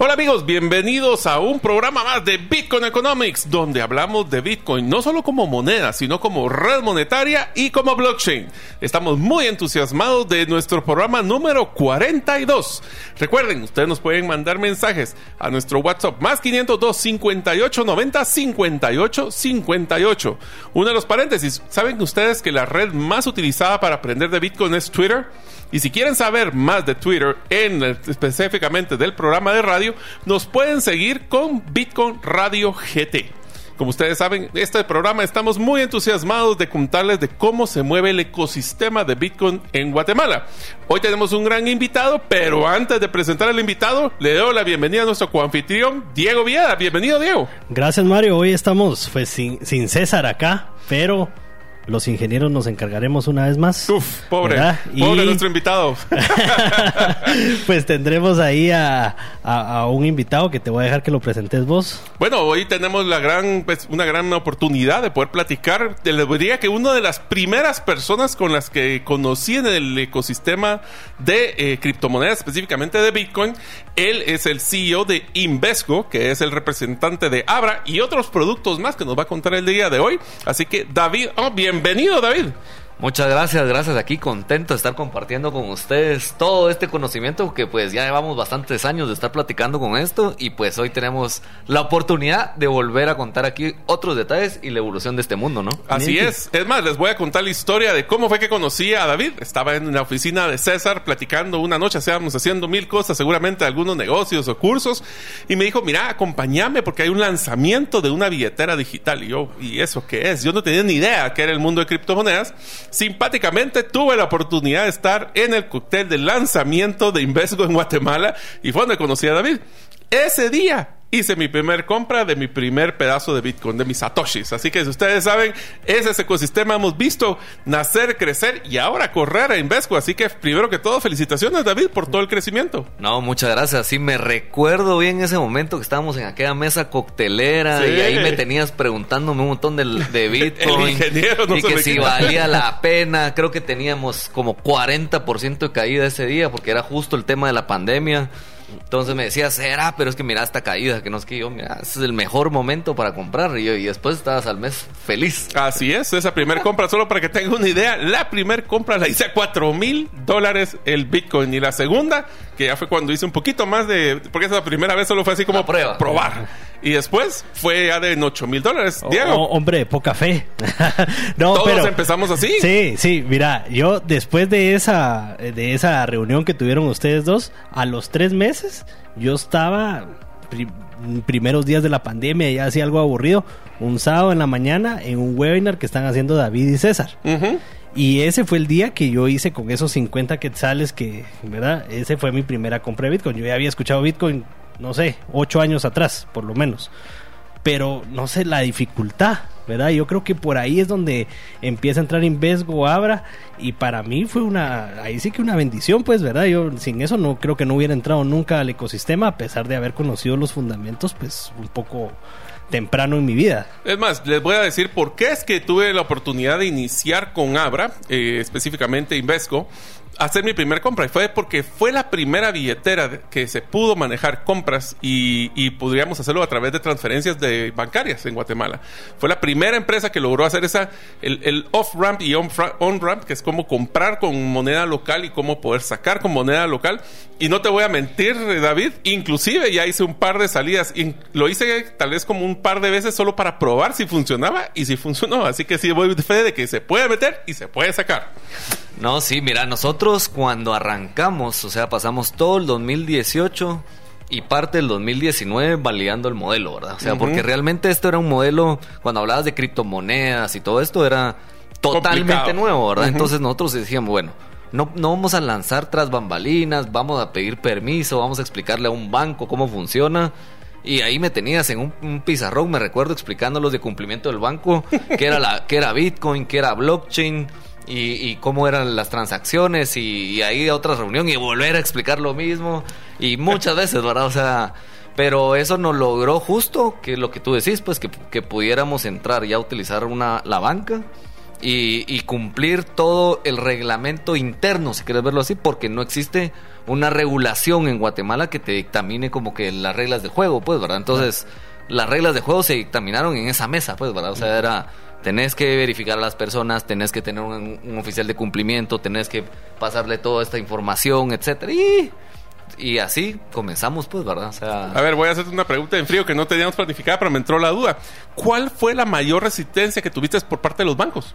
Hola amigos, bienvenidos a un programa más de Bitcoin Economics, donde hablamos de Bitcoin no solo como moneda, sino como red monetaria y como blockchain. Estamos muy entusiasmados de nuestro programa número 42. Recuerden, ustedes nos pueden mandar mensajes a nuestro WhatsApp más 502 58 90 58 58. Uno de los paréntesis, ¿saben ustedes que la red más utilizada para aprender de Bitcoin es Twitter? Y si quieren saber más de Twitter, en, específicamente del programa de radio, nos pueden seguir con Bitcoin Radio GT. Como ustedes saben, este programa estamos muy entusiasmados de contarles de cómo se mueve el ecosistema de Bitcoin en Guatemala. Hoy tenemos un gran invitado, pero antes de presentar al invitado, le doy la bienvenida a nuestro coanfitrión, Diego Vieda. Bienvenido, Diego. Gracias, Mario. Hoy estamos pues, sin, sin César acá, pero los ingenieros nos encargaremos una vez más. Uf, pobre, pobre nuestro invitado. pues tendremos ahí a, un invitado que te voy a dejar que lo presentes vos. Bueno, hoy tenemos la gran, pues, una gran oportunidad de poder platicar. Te le diría que una de las primeras personas con las que conocí en el ecosistema de eh, criptomonedas, específicamente de Bitcoin, él es el CEO de Invesco, que es el representante de Abra y otros productos más que nos va a contar el día de hoy. Así que David, oh, bien Bienvenido, David. Muchas gracias, gracias. Aquí contento de estar compartiendo con ustedes todo este conocimiento que pues ya llevamos bastantes años de estar platicando con esto y pues hoy tenemos la oportunidad de volver a contar aquí otros detalles y la evolución de este mundo, ¿no? Así es. Es más, les voy a contar la historia de cómo fue que conocí a David. Estaba en la oficina de César platicando una noche, estábamos haciendo mil cosas, seguramente algunos negocios o cursos y me dijo, mira, acompáñame porque hay un lanzamiento de una billetera digital. Y yo, ¿y eso qué es? Yo no tenía ni idea que era el mundo de criptomonedas simpáticamente tuve la oportunidad de estar en el cóctel de lanzamiento de Invesco en Guatemala y fue donde conocí a David. Ese día hice mi primer compra de mi primer pedazo de Bitcoin, de mis satoshis. Así que si ustedes saben, ese ecosistema hemos visto nacer, crecer y ahora correr a Invesco. Así que primero que todo, felicitaciones David por todo el crecimiento. No, muchas gracias. Sí, me recuerdo bien ese momento que estábamos en aquella mesa coctelera y ahí me tenías preguntándome un montón de, de Bitcoin. no y que si valía la pena. Creo que teníamos como 40% de caída ese día porque era justo el tema de la pandemia. Entonces me decía, será, pero es que mira esta caída, que no es que yo, mira, ese es el mejor momento para comprar. Y, yo, y después estabas al mes feliz. Así es, esa primera compra, solo para que tengan una idea, la primera compra la hice a 4 mil dólares el Bitcoin. Y la segunda, que ya fue cuando hice un poquito más de, porque esa primera vez solo fue así como prueba. probar. Y después fue ya de 8 mil dólares. Oh, Diego. hombre, poca fe. no, Todos empezamos así. Sí, sí, mira, yo después de esa, de esa reunión que tuvieron ustedes dos, a los tres meses, yo estaba primeros días de la pandemia, ya hacía algo aburrido, un sábado en la mañana en un webinar que están haciendo David y César. Y ese fue el día que yo hice con esos 50 quetzales que, ¿verdad? Ese fue mi primera compra de Bitcoin. Yo ya había escuchado Bitcoin no sé, ocho años atrás, por lo menos. Pero no sé, la dificultad, ¿verdad? Yo creo que por ahí es donde empieza a entrar Invesgo Abra y para mí fue una, ahí sí que una bendición, pues, ¿verdad? Yo sin eso no creo que no hubiera entrado nunca al ecosistema a pesar de haber conocido los fundamentos, pues, un poco temprano en mi vida. Es más, les voy a decir por qué es que tuve la oportunidad de iniciar con Abra, eh, específicamente Invesco hacer mi primer compra. Y fue porque fue la primera billetera que se pudo manejar compras y, y podríamos hacerlo a través de transferencias de bancarias en Guatemala. Fue la primera empresa que logró hacer esa, el, off-ramp y on-ramp, que es como comprar con moneda local y cómo poder sacar con moneda local. Y no te voy a mentir, David, inclusive ya hice un par de salidas. Lo hice tal vez como un par de veces solo para probar si funcionaba y si funcionó. Así que sí voy de fe de que se puede meter y se puede sacar. No, sí, mira, nosotros cuando arrancamos, o sea, pasamos todo el 2018 y parte del 2019 validando el modelo, ¿verdad? O sea, porque realmente esto era un modelo, cuando hablabas de criptomonedas y todo esto, era totalmente nuevo, ¿verdad? Entonces nosotros decíamos, bueno, no, no vamos a lanzar tras bambalinas, vamos a pedir permiso, vamos a explicarle a un banco cómo funciona Y ahí me tenías en un, un pizarrón, me recuerdo, explicando los de cumplimiento del banco, que era, la, que era Bitcoin, que era blockchain, y, y cómo eran las transacciones, y, y ahí a otra reunión y volver a explicar lo mismo, y muchas veces, ¿verdad? O sea, pero eso nos logró justo que lo que tú decís, pues que, que pudiéramos entrar ya a utilizar una, la banca y, y cumplir todo el reglamento interno, si quieres verlo así, porque no existe una regulación en Guatemala que te dictamine como que las reglas del juego, pues, ¿verdad? Entonces, las reglas de juego se dictaminaron en esa mesa, pues, ¿verdad? O sea, era, tenés que verificar a las personas, tenés que tener un, un oficial de cumplimiento, tenés que pasarle toda esta información, etcétera. Y, y así comenzamos, pues, ¿verdad? O sea, A ver, voy a hacerte una pregunta en frío que no teníamos planificada, pero me entró la duda. ¿Cuál fue la mayor resistencia que tuviste por parte de los bancos?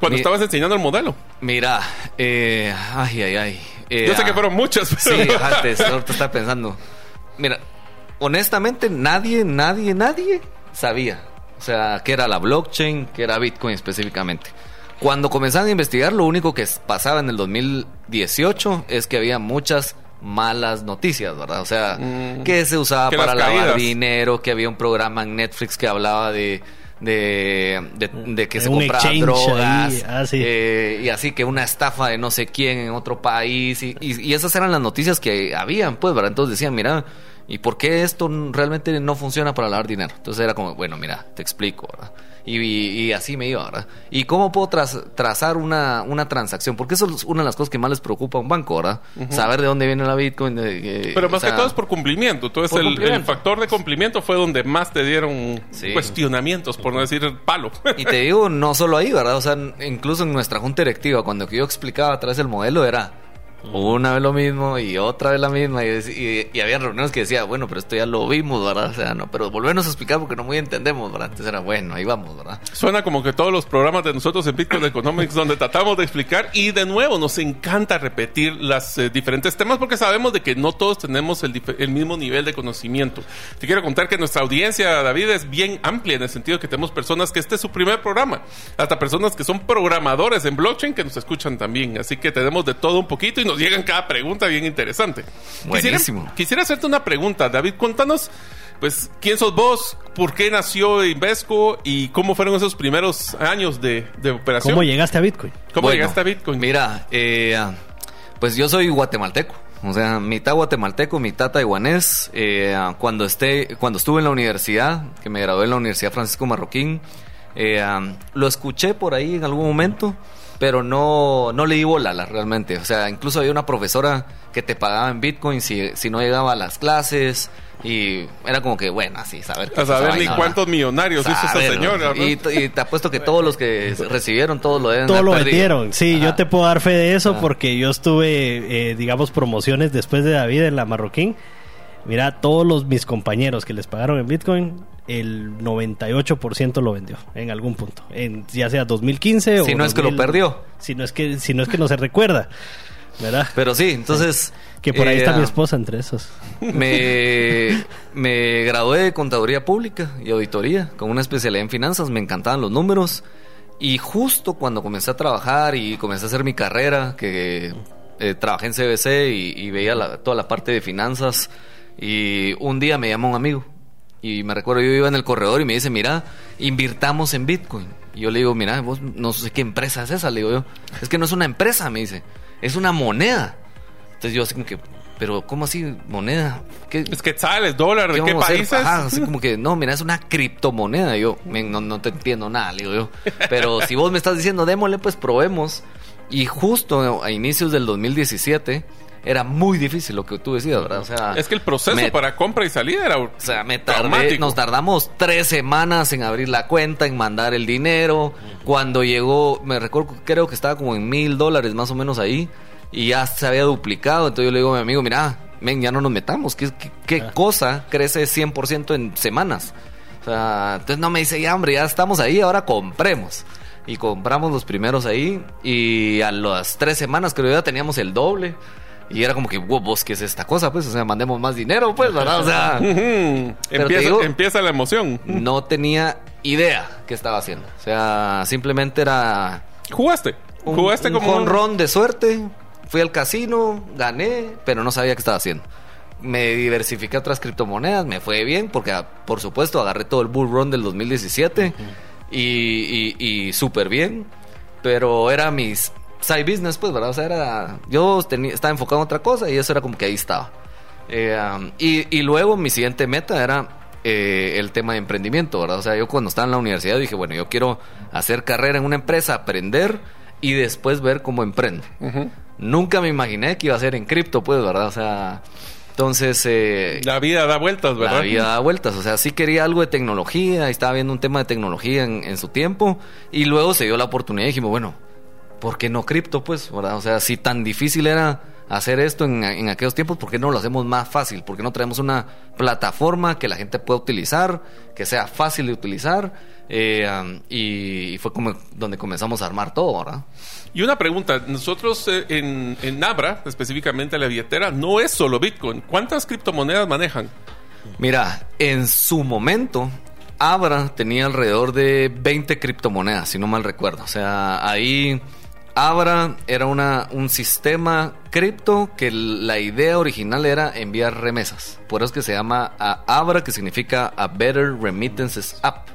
Cuando Mi- estabas enseñando el modelo. mira, eh, ay, ay, ay. eh, Yo sé que ah, fueron muchas. Sí, pero- antes, ahorita estaba pensando. Mira, honestamente, nadie, nadie, nadie sabía. O sea, qué era la blockchain, qué era Bitcoin específicamente. Cuando comenzaron a investigar, lo único que pasaba en el 2018 es que había muchas malas noticias, ¿verdad? O sea, Mm. que se usaba Que para lavar caídas. dinero, que había un programa en Netflix que hablaba de... De, de, de que De se un compraba exchange drogas ahí, ah, sí. eh, y así que una estafa de no sé quién en otro país y, y- y esas eran las noticias que habían pues ¿verdad? entonces decían mira ¿y por qué esto realmente no funciona para lavar dinero? entonces era como bueno mira te explico ¿verdad? Y, así me iba ¿verdad? y cómo puedo traz- trazar una, una transacción porque eso es una de las cosas que más les preocupa a un banco ¿verdad? saber de dónde viene la Bitcoin eh, Pero más sea, que todo es por cumplimiento. Entonces por el, cumplimiento. el factor de cumplimiento fue donde más te dieron Sí. cuestionamientos, por no decir palo. Y te digo, no solo ahí, ¿verdad? O sea, incluso en nuestra junta directiva, cuando yo explicaba a través del modelo, era una vez lo mismo y otra vez la misma. Y, y, y había reuniones que decía, bueno, pero esto ya lo vimos, ¿verdad? O sea, no, pero volvernos a explicar porque no muy entendemos, ¿verdad? Entonces era, bueno, ahí vamos, ¿verdad? Suena como que todos los programas de nosotros en Bitcoin Economics donde tratamos de explicar y de nuevo nos encanta repetir los diferentes temas porque sabemos de que no todos tenemos el mismo nivel de conocimiento. Te quiero contar que nuestra audiencia, David, es bien amplia en el sentido que tenemos personas que este es su primer programa, hasta personas que son programadores en blockchain que nos escuchan también. Así que tenemos de todo un poquito y nos llegan cada pregunta bien interesante. Buenísimo. Quisiera, quisiera hacerte una pregunta, David. Cuéntanos, pues, quién sos vos, por qué nació Invesco y cómo fueron esos primeros años de, de operación. ¿Cómo llegaste a Bitcoin? ¿Cómo Bueno, llegaste a Bitcoin? Mira, eh, pues yo soy guatemalteco. O sea, mitad guatemalteco, mitad taiwanés. Eh, cuando, esté, cuando estuve en la universidad, que me gradué en la Universidad Francisco Marroquín, eh, lo escuché por ahí en algún momento, pero no, no le di bola la- realmente. O sea, incluso había una profesora que te pagaba en Bitcoin si, si no llegaba a las clases. Y era como que, bueno, así, saber qué a saber ni cuántos millonarios hizo esa señora. Y, y te apuesto que todos los que recibieron, todos lo deben Todo haber lo perdido. vendieron. Sí, Ajá. yo te puedo dar fe de eso porque yo estuve, eh, digamos, promociones después de David en la Marroquín. Mira, todos los mis compañeros que les pagaron en Bitcoin, el 98% lo vendió en algún punto. En, ya sea 2015 o... Si no es que lo 2000, perdió. Si no es que, si no es que no se recuerda. ¿Verdad? Pero sí, entonces... Que por ahí eh, está mi esposa entre esos. Me, me gradué de Contaduría Pública y Auditoría con una especialidad en finanzas. Me encantaban los números. Y justo cuando comencé a trabajar y comencé a hacer mi carrera, que eh, trabajé en CBC y, y veía la- toda la parte de finanzas, y un día me llama un amigo. Y me recuerdo, yo iba en el corredor y me dice, mira, invirtamos en Bitcoin. Y yo le digo, mira, vos no sé qué empresa es esa. Le digo yo, es que no es una empresa, me dice, es una moneda. Entonces yo así como que, pero ¿cómo así moneda? ¿Qué, Es quetzales, dólares, ¿de qué hacer? países? Ajá, así como que, no, mira, es una criptomoneda. Y yo, "Men, no, no te entiendo nada, le digo yo. Pero si vos me estás diciendo, démosle, pues probemos. Y justo a inicios del 2017 era muy difícil lo que tú decías, ¿verdad? O sea, Es que el proceso me- para compra y salida era... o sea, me tardé, nos tardamos tres semanas en abrir la cuenta, en mandar el dinero. Cuando llegó, me recuerdo, creo que estaba como en mil dólares más o menos ahí. Y ya se había duplicado. Entonces yo le digo a mi amigo, mira, men, ya no nos metamos. ¿Qué, qué, qué cosa crece 100% en semanas? O sea, entonces no me dice, ya hombre, ya estamos ahí, ahora compremos. Y compramos los primeros ahí. Y a las tres semanas creo ya teníamos el doble. Y era como que, wow, vos, ¿qué es esta cosa? Pues, o sea, mandemos más dinero, pues, ¿verdad? O sea, empieza, digo- empieza la emoción. no tenía idea qué estaba haciendo. O sea, simplemente era ¿Jugaste? un, ¿Jugaste un como un- jonrón de suerte. Fui al casino, gané, pero no sabía qué estaba haciendo. me diversifiqué a otras criptomonedas, me fue bien, porque ah, por supuesto agarré todo el bull run del 2017 y, y, y súper bien, pero era mis side business, pues, ¿verdad? O sea, era, yo tenía, estaba enfocado en otra cosa y eso era como que ahí estaba. Eh, um, y, y luego mi siguiente meta era eh, el tema de emprendimiento, ¿verdad? O sea, yo cuando estaba en la universidad dije, bueno, yo quiero hacer carrera en una empresa, aprender y después ver cómo emprendo. Nunca me imaginé que iba a ser en cripto, pues, ¿verdad? O sea, entonces... Eh, la vida da vueltas, ¿verdad? La vida da vueltas, o sea, sí quería algo de tecnología, estaba viendo un tema de tecnología en, en su tiempo y luego se dio la oportunidad y dijimos, bueno, ¿por qué no cripto, pues? ¿verdad? O sea, si tan difícil era hacer esto en, en, aquellos tiempos, ¿por qué no lo hacemos más fácil? ¿Por qué no traemos una plataforma que la gente pueda utilizar, que sea fácil de utilizar? Eh, um, y, y, fue como donde comenzamos a armar todo, ¿verdad? Y una pregunta, nosotros eh, en, en Abra, específicamente la billetera, no es solo Bitcoin. ¿Cuántas criptomonedas manejan? Mira, en su momento, Abra tenía alrededor de 20 criptomonedas, si no mal recuerdo. O sea, ahí Abra era una, un sistema cripto que la idea original era enviar remesas. Por eso es que se llama Abra, que significa A Better Remittances App.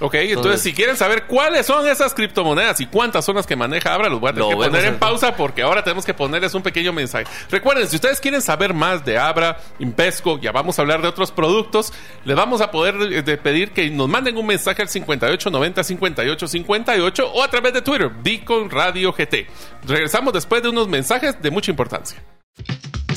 Ok, entonces, si quieren saber cuáles son esas criptomonedas y cuántas son las que maneja Abra, los voy a tener que poner en pausa porque ahora tenemos que ponerles un pequeño mensaje. Recuerden, si ustedes quieren saber más de Abra, Invesco, ya vamos a hablar de otros productos, les vamos a poder de pedir que nos manden un mensaje al 5890 5858 o a través de Twitter, Beacon Radio GT. Regresamos después de unos mensajes de mucha importancia.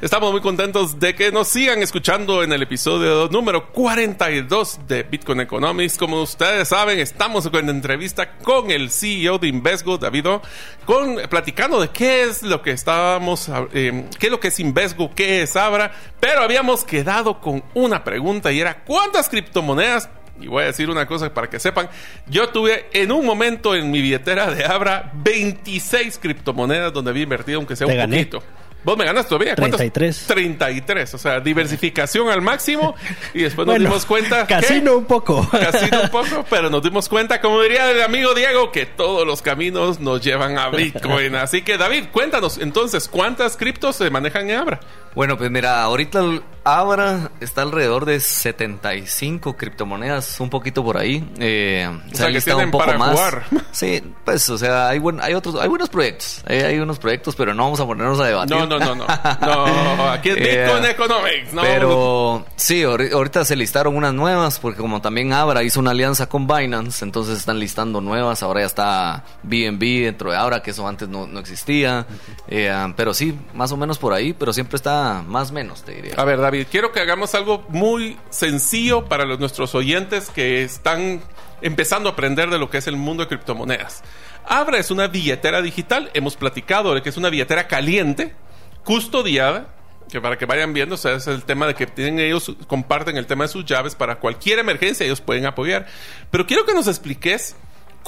Estamos muy contentos de que nos sigan escuchando en el episodio número 42 de Bitcoin Economics. Como ustedes saben, estamos en entrevista con el CEO de Invesgo, Davido, con, platicando de qué es lo que estábamos, eh, qué es lo que es Invesgo, qué es Abra, pero habíamos quedado con una pregunta y era ¿cuántas criptomonedas y voy a decir una cosa para que sepan, yo tuve en un momento en mi billetera de Abra 26 criptomonedas donde había invertido aunque sea un poquito. Vos me ganas todavía. 33. 33. O sea, diversificación al máximo. Y después nos dimos cuenta. Casino un poco. Casino un poco, pero nos dimos cuenta, como diría el amigo Diego, que todos los caminos nos llevan a Bitcoin. Así que, David, cuéntanos entonces, ¿cuántas criptos se manejan en Abra? Bueno, pues mira, ahorita Abra está alrededor de 75 criptomonedas, un poquito por ahí. Eh, o sea, que tienen un poco para más. jugar. Sí, pues, o sea, hay, buen, hay otros, hay buenos proyectos. Hay, hay, unos proyectos, pero no vamos a ponernos a debatir. No, no, no, no. No, aquí es eh, Bitcoin Economics. No, pero sí, ahorita se listaron unas nuevas, porque como también Abra hizo una alianza con Binance, entonces están listando nuevas. Ahora ya está BNB dentro de Abra, que eso antes no, no existía. Eh, pero sí, más o menos por ahí, pero siempre está más o menos, te diría. A ver, David, quiero que hagamos algo muy sencillo para nuestros oyentes que están empezando a aprender de lo que es el mundo de criptomonedas. Abra es una billetera digital, hemos platicado de que es una billetera caliente, custodiada, que para que vayan viendo, o sea, es el tema de que tienen ellos, comparten el tema de sus llaves para cualquier emergencia, ellos pueden apoyar. Pero quiero que nos expliques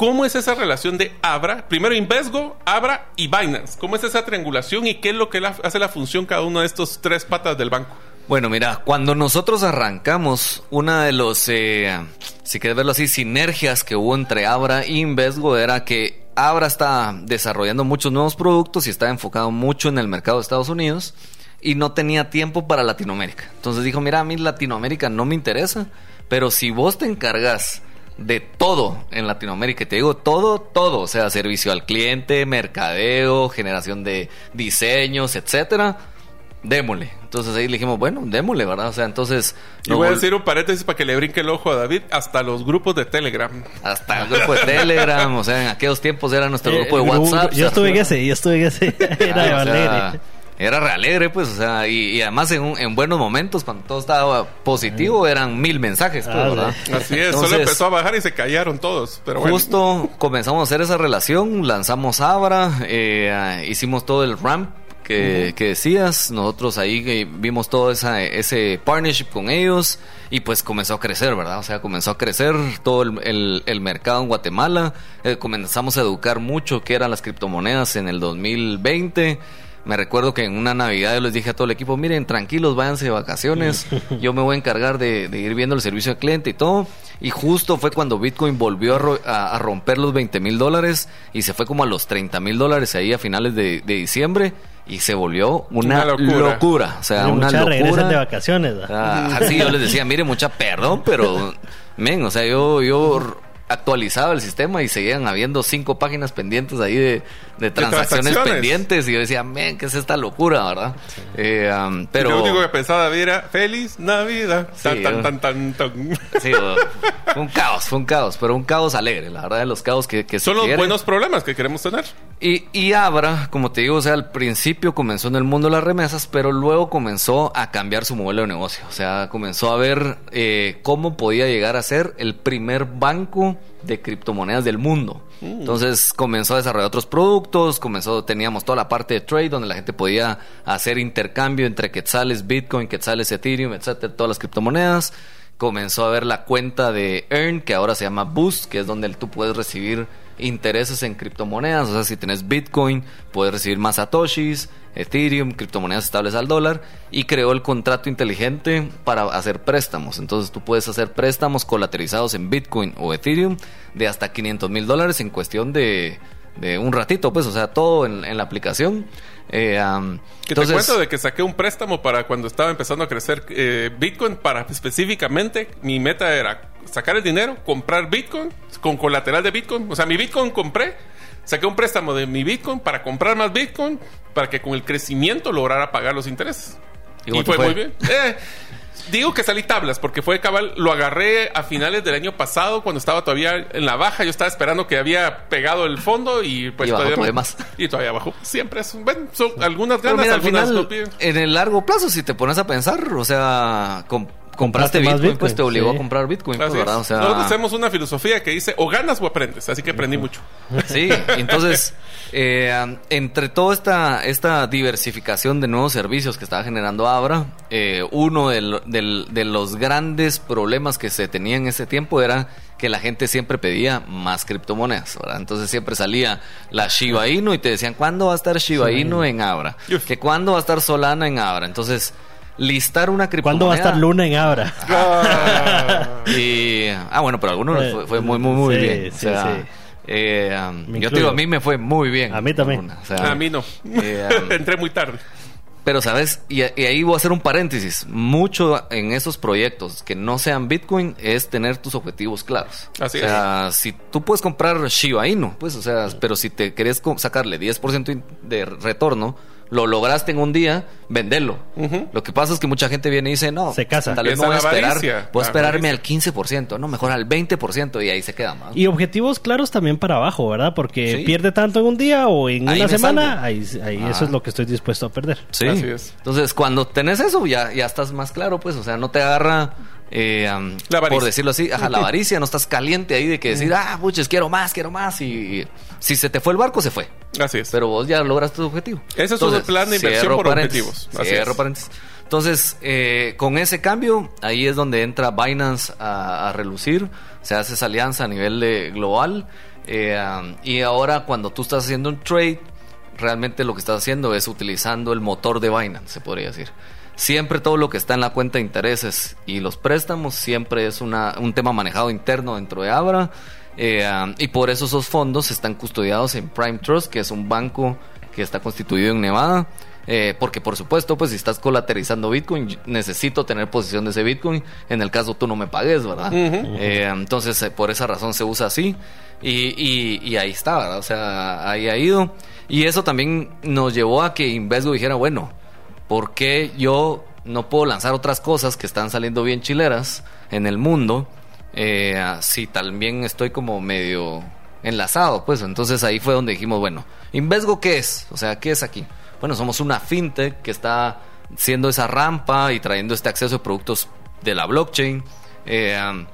¿Cómo es esa relación de Abra? Primero Invesgo, Abra y Binance. ¿Cómo es esa triangulación y qué es lo que hace la función cada uno de estos tres patas del banco? Bueno, mira, cuando nosotros arrancamos, una de los, eh, si quieres verlo así, sinergias que hubo entre Abra e Invesgo era que Abra está desarrollando muchos nuevos productos y está enfocado mucho en el mercado de Estados Unidos y no tenía tiempo para Latinoamérica. Entonces dijo, mira, a mí Latinoamérica no me interesa, pero si vos te encargas de todo en Latinoamérica. Te digo todo, todo. O sea, servicio al cliente, mercadeo, generación de diseños, etcétera. démosle. Entonces ahí le dijimos, bueno, démosle, ¿verdad? O sea, entonces... Y voy a decir un paréntesis para que le brinque el ojo a David, hasta los grupos de Telegram. Hasta el grupo de Telegram, o sea, en aquellos tiempos era nuestro Eh, grupo de WhatsApp. Yo estuve en ese, yo estuve en ese. Era Ah, o sea, alegre. Era re alegre, pues, o sea, y, y además en, un- en buenos momentos, cuando todo estaba positivo, eran mil mensajes, pues, ¿verdad? sí. Así es, solo empezó a bajar y se callaron todos. Pero bueno. Justo comenzamos a hacer esa relación, lanzamos Abra, eh, hicimos todo el ramp que, que decías, nosotros ahí eh, vimos todo esa, ese partnership con ellos y pues comenzó a crecer, ¿verdad? O sea, comenzó a crecer todo el, el- el mercado en Guatemala, eh, comenzamos a educar mucho qué eran las criptomonedas en el 2020. Me recuerdo que en una Navidad yo les dije a todo el equipo, miren, tranquilos, váyanse de vacaciones, yo me voy a encargar de, de ir viendo el servicio al cliente y todo. Y justo fue cuando Bitcoin volvió a, ro- a- a romper los 20 mil dólares y se fue como a los 30 mil dólares ahí a finales de, de diciembre y se volvió una, Una locura. locura. O sea, una muchas regresan de locura. vacaciones. ¿verdad? Ah, así yo les decía, mire, mucha perdón, pero, men, o sea, yo, yo actualizaba el sistema y seguían habiendo cinco páginas pendientes ahí de, de transacciones, transacciones. pendientes y yo decía, men, ¿qué es esta locura, verdad? Eh, um, pero... Y Lo único que pensaba era Feliz Navidad. Sí, tan. Sí, un caos, fue un caos, pero un caos alegre, la verdad, de los caos que, que Son los buenos problemas que queremos tener. Y, y Abra, como te digo, o sea, al principio comenzó en el mundo de las remesas, pero luego comenzó a cambiar su modelo de negocio. O sea, comenzó a ver eh, cómo podía llegar a ser el primer banco de criptomonedas del mundo. Entonces comenzó a desarrollar otros productos, comenzó, teníamos toda la parte de trade donde la gente podía hacer intercambio entre quetzales, Bitcoin, quetzales, Ethereum, etcétera, todas las criptomonedas. Comenzó a ver la cuenta de Earn, que ahora se llama Boost, que es donde tú puedes recibir intereses en criptomonedas. O sea, si tenés Bitcoin, puedes recibir más Satoshis, Ethereum, criptomonedas estables al dólar. Y creó el contrato inteligente para hacer préstamos. Entonces tú puedes hacer préstamos colateralizados en Bitcoin o Ethereum de hasta 500 mil dólares en cuestión de, de un ratito, pues, o sea, todo en, en la aplicación. Eh, Que te cuento de que saqué un préstamo para cuando estaba empezando a crecer eh, Bitcoin para específicamente mi meta era sacar el dinero, comprar Bitcoin con colateral de Bitcoin. O sea, mi Bitcoin compré, saqué un préstamo de mi Bitcoin para comprar más Bitcoin para que con el crecimiento lograra pagar los intereses. ¿Y fue? muy bien. Eh, digo que salí tablas porque fue cabal, lo agarré a finales del año pasado cuando estaba todavía en la baja. Yo estaba esperando que había pegado el fondo y pues Y bajó todavía, todavía más. Y todavía bajó. Siempre es, bueno, son algunas ganas, mira, al final, en el largo plazo, si te pones a pensar, o sea, com- compraste Bitcoin, pues te obligó sí. a comprar Bitcoin, pues, ¿verdad? O sea, Nosotros hacemos una filosofía que dice o ganas o aprendes, así que aprendí mucho. Sí, entonces, eh, entre toda esta, esta diversificación de nuevos servicios que estaba generando Abra, eh, uno del- del- de los grandes problemas que se tenía en ese tiempo era que la gente siempre pedía más criptomonedas, ¿verdad? Entonces siempre salía la Shiba Inu y te decían, ¿cuándo va a estar Shiba Inu en Abra? Que cuándo va a estar Solana en Abra. Entonces, listar una criptomoneda... ¿Cuándo va a estar Luna en Abra? Y, ah, bueno, pero a algunos fue, fue muy, muy, muy Sí, bien. O sí, sea, sí. eh, um, yo te digo, a mí me fue muy bien. A mí también. Una, o sea, a mí no. eh, um, Entré muy tarde. pero, ¿sabes? Y, y ahí voy a hacer un paréntesis. Mucho en esos proyectos que no sean Bitcoin es tener tus objetivos claros. Así o sea, si tú puedes comprar Shiba Inu, pues, o sea, pero si te querés sacarle 10% in- de retorno, lo lograste en un día, vendelo. Lo que pasa es que mucha gente viene y dice, no, Se casa. tal vez no voy a esperar, voy a esperarme al 15%, no, mejor al 20% y ahí se queda más. Y objetivos claros también para abajo, ¿verdad? Porque Sí. pierde tanto en un día o en Ahí una semana, ahí, ahí Ah. eso es lo que estoy dispuesto a perder. Sí. Así es. Entonces, cuando tenés eso, ya, ya estás más claro, pues, o sea, no te agarra, eh, um, La por decirlo así, ajá, la avaricia, no estás caliente ahí de que decir, ah, puches, quiero más, quiero más, y, y si se te fue el barco, se fue. Así es. Pero vos ya logras tu objetivo. Ese es un plan de inversión por objetivos. Así cierro es. paréntesis. Entonces, eh, con ese cambio, ahí es donde entra Binance a, a relucir. Se hace esa alianza a nivel de global. eh, um, y ahora, cuando tú estás haciendo un trade, realmente lo que estás haciendo es utilizando el motor de Binance, se podría decir. Siempre todo lo que está en la cuenta de intereses y los préstamos siempre es una, un tema manejado interno dentro de Abra. Eh, um, y por eso esos fondos están custodiados en Prime Trust, que es un banco que está constituido en Nevada. Eh, porque por supuesto, pues si estás colaterizando Bitcoin, necesito tener posesión de ese Bitcoin. En el caso tú no me pagues, ¿verdad? Eh, entonces, eh, por esa razón se usa así. Y, y- y ahí está, ¿verdad? O sea, ahí ha ido. Y eso también nos llevó a que Invesgo dijera, bueno, ¿por qué yo no puedo lanzar otras cosas que están saliendo bien chileras en el mundo? Eh, si también estoy como medio enlazado, pues entonces ahí fue donde dijimos, bueno, Invesgo qué es, o sea, ¿qué es aquí? Bueno, somos una fintech que está siendo esa rampa y trayendo este acceso a productos de la blockchain eh,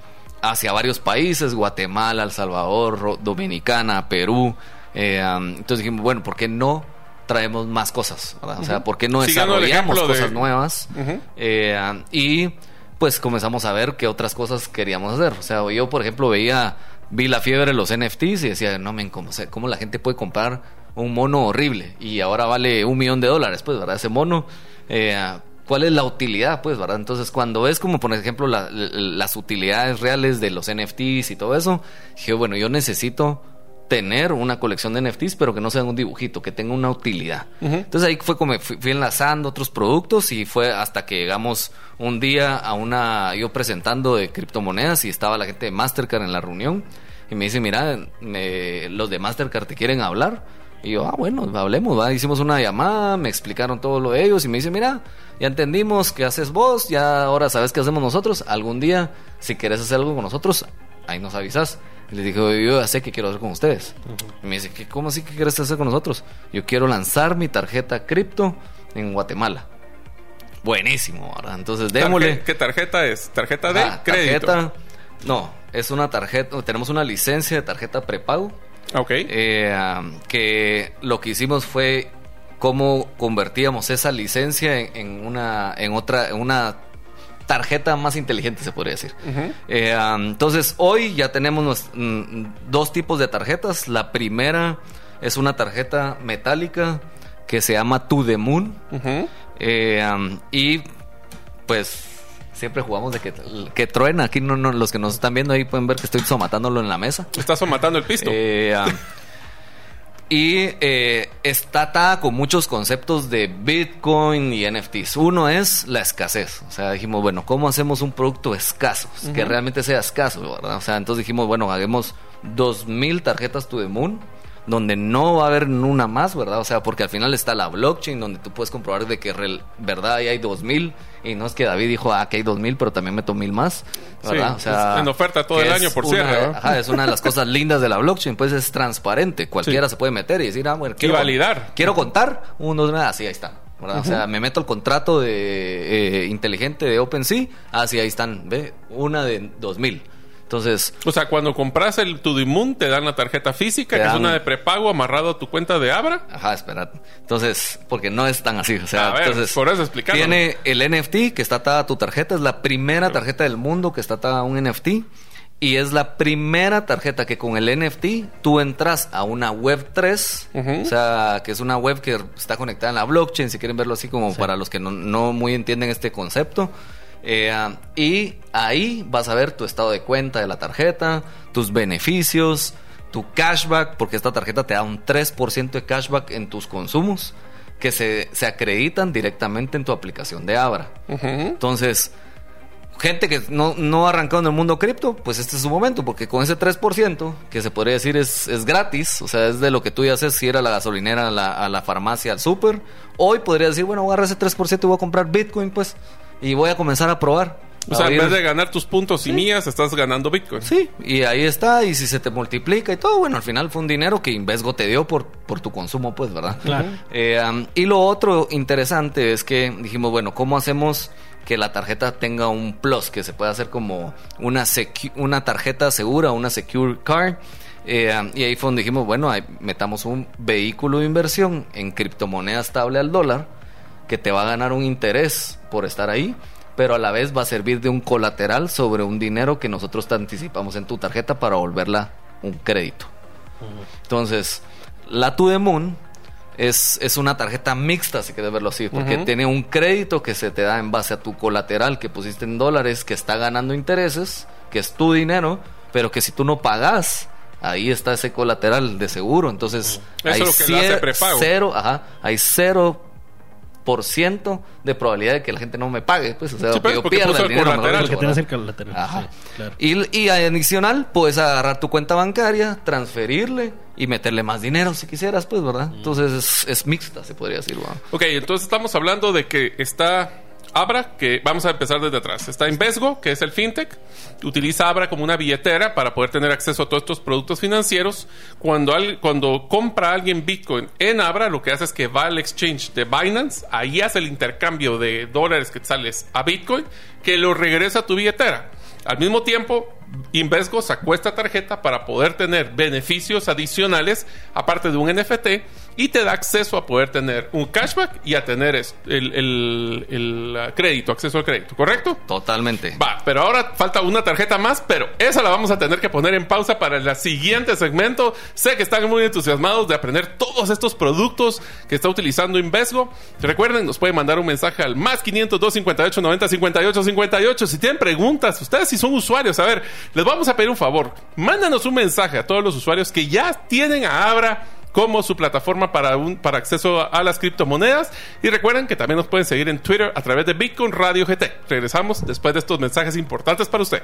hacia varios países, Guatemala, El Salvador, Dominicana, Perú. Eh, entonces dijimos, bueno, ¿por qué no traemos más cosas? O sea, ¿por qué no desarrollamos cosas nuevas? Eh, y pues comenzamos a ver qué otras cosas queríamos hacer. O sea, yo, por ejemplo, veía, vi la fiebre de los NFTs y decía, no, men, ¿cómo, ¿cómo la gente puede comprar un mono horrible y ahora vale un millón de dólares? Pues, ¿verdad? Ese mono. Eh, ¿Cuál es la utilidad? Pues, ¿verdad? Entonces, cuando ves como, por ejemplo, las utilidades reales de los NFTs y todo eso, dije, bueno, yo necesito tener una colección de NFTs, pero que no sea un dibujito, que tenga una utilidad. Entonces ahí fue como fui, enlazando otros productos y fue hasta que llegamos un día a una, yo presentando de criptomonedas y estaba la gente de Mastercard en la reunión y me dice, mira, los de Mastercard te quieren hablar. Y yo, ah, bueno, hablemos, hicimos una llamada, me explicaron todo lo de ellos y me dice, mira, ya entendimos qué haces vos, ya ahora sabes qué hacemos nosotros, algún día, si quieres hacer algo con nosotros, ahí nos avisas. Y le dije, yo ya sé qué quiero hacer con ustedes. Y me dice, ¿cómo así que quieres hacer con nosotros? Yo quiero lanzar mi tarjeta cripto en Guatemala. Buenísimo, ¿verdad? Entonces démosle. ¿Qué, tarjeta es? ¿Tarjeta de crédito? Tarjeta, no, es una tarjeta, tenemos una licencia de tarjeta prepago. Ok. Eh, que lo que hicimos fue cómo convertíamos esa licencia en, una en otra en una tarjeta más inteligente, se podría decir. Eh, entonces, hoy ya tenemos mm, dos tipos de tarjetas. La primera es una tarjeta metálica que se llama To The Moon. Eh, y pues siempre jugamos de que, que truena. Aquí no, no, los que nos están viendo ahí pueden ver que estoy somatándolo en la mesa. Estás somatando el pisto. Eh, y eh, está atada con muchos conceptos de Bitcoin y NFTs. Uno es la escasez. O sea, dijimos, bueno, ¿cómo hacemos un producto escaso? Que realmente sea escaso, ¿verdad? O sea, entonces dijimos, bueno, hagamos 2.000 tarjetas to the moon donde no va a haber una más, ¿verdad? O sea, porque al final está la blockchain donde tú puedes comprobar de que verdad ahí hay 2000 y no es que David dijo, ah, que hay 2000, pero también meto mil más, ¿verdad? o sea, en oferta todo el año por cierre, Ajá, es una de las cosas lindas de la blockchain, pues es transparente, cualquiera se puede meter y decir, ah, bueno, quiero validar. Quiero contar, uno, dos, así ahí está. ¿verdad? O sea, me meto el contrato de eh, inteligente de OpenSea, así ahí están, ve, una de 2000. Entonces. O sea, cuando compras el Tudimun, te dan la tarjeta física, que es una de prepago amarrado a tu cuenta de Abra. Ajá, espera. Entonces, porque no es tan así. O sea, a ver, entonces. Por eso explicarlo. Tiene el NFT que está atada a tu tarjeta. Es la primera tarjeta del mundo que está atada a un NFT. Y es la primera tarjeta que con el NFT tú entras a una web 3, o sea, que es una web que está conectada en la blockchain, si quieren verlo así como para los que no, no muy entienden este concepto. Eh, y ahí vas a ver tu estado de cuenta de la tarjeta, tus beneficios, tu cashback, porque esta tarjeta te da un 3% de cashback en tus consumos que se, acreditan directamente en tu aplicación de Abra. Entonces, gente que no, no ha arrancado en el mundo cripto, pues este es su momento, porque con ese 3%, que se podría decir es, es gratis, o sea, es de lo que tú ya haces si ir a la gasolinera, a la, a la farmacia, al súper, hoy podría decir, bueno, agarra ese 3% y voy a comprar Bitcoin, pues y voy a comenzar a probar. O sea, en vez de ganar tus puntos y mías, estás ganando Bitcoin. Sí, y ahí está, y si se te multiplica y todo, bueno, al final fue un dinero que Invesgo te dio por, por tu consumo, pues, ¿verdad? Claro. Eh, y lo otro interesante es que dijimos, bueno, ¿cómo hacemos que la tarjeta tenga un plus, que se pueda hacer como una, una tarjeta segura, una secure card? Eh, y ahí fue donde dijimos, bueno, metamos un vehículo de inversión en criptomoneda estable al dólar que te va a ganar un interés por estar ahí, pero a la vez va a servir de un colateral sobre un dinero que nosotros te anticipamos en tu tarjeta para volverla un crédito. Entonces, la To The Moon es, es, una tarjeta mixta, si quieres verlo así, porque tiene un crédito que se te da en base a tu colateral que pusiste en dólares, que está ganando intereses, que es tu dinero, pero que si tú no pagas, ahí está ese colateral de seguro. Entonces, hay, cero, ajá, hay cero 1% de probabilidad de que la gente no me pague. Pues, o sea, Sí, que yo pierda el dinero. colateral. mejor Porque dicho, tenés el ¿verdad? colateral. Ajá. Sí, claro. Y, y adicional, puedes agarrar tu cuenta bancaria, transferirle y meterle más dinero si quisieras, pues, ¿verdad? Entonces es, es mixta, se podría decir, ¿verdad? Ok, entonces estamos hablando de que está Abra, que vamos a empezar desde atrás. Está Invesgo, que es el fintech. Utiliza Abra como una billetera para poder tener acceso a todos estos productos financieros. Cuando, cuando compra alguien Bitcoin en Abra, lo que hace es que va al exchange de Binance, ahí hace el intercambio de dólares que sales a Bitcoin, que lo regresa a tu billetera. Al mismo tiempo, Invesgo sacó esta tarjeta para poder tener beneficios adicionales, aparte de un NFT, y te da acceso a poder tener un cashback y a tener el, el- el, crédito, acceso al crédito, ¿correcto? Totalmente. Va, pero ahora falta una tarjeta más, pero esa la vamos a tener que poner en pausa para el siguiente segmento. Sé que están muy entusiasmados de aprender todos estos productos que está utilizando Invesgo. Recuerden, nos pueden mandar un mensaje al más 500 258 90 58 58. Si tienen preguntas, ustedes si son usuarios, a ver, les vamos a pedir un favor. Mándanos un mensaje a todos los usuarios que ya tienen a Abra como su plataforma para, un, para acceso a, las criptomonedas. Y recuerden que también nos pueden seguir en Twitter a través de Bitcoin Radio GT. Regresamos después de estos mensajes importantes para usted.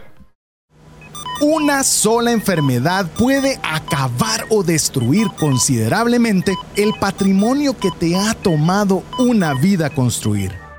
Una sola enfermedad puede acabar o destruir considerablemente el patrimonio que te ha tomado una vida construir.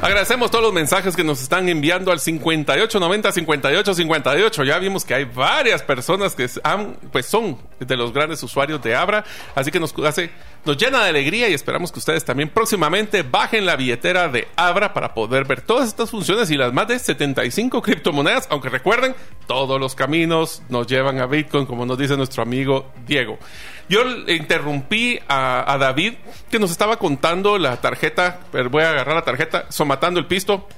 Agradecemos todos los mensajes que nos están enviando al 5890 5858. Ya vimos que hay varias personas que pues son de los grandes usuarios de Abra, así que nos hace nos llena de alegría y esperamos que ustedes también próximamente bajen la billetera de Abra para poder ver todas estas funciones y las más de 75 criptomonedas, aunque recuerden, todos los caminos nos llevan a Bitcoin, como nos dice nuestro amigo Diego. Yo interrumpí a David que nos estaba contando la tarjeta, pero voy a agarrar la tarjeta, somatando el pisto,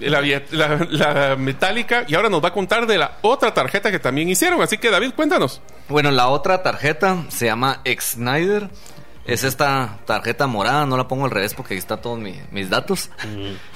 la, billet- la- la metálica, y ahora nos va a contar de la otra tarjeta que también hicieron. Así que David, cuéntanos. Bueno, la otra tarjeta se llama X-Snyder. Es esta tarjeta morada, no la pongo al revés porque ahí está todos mi- mis datos.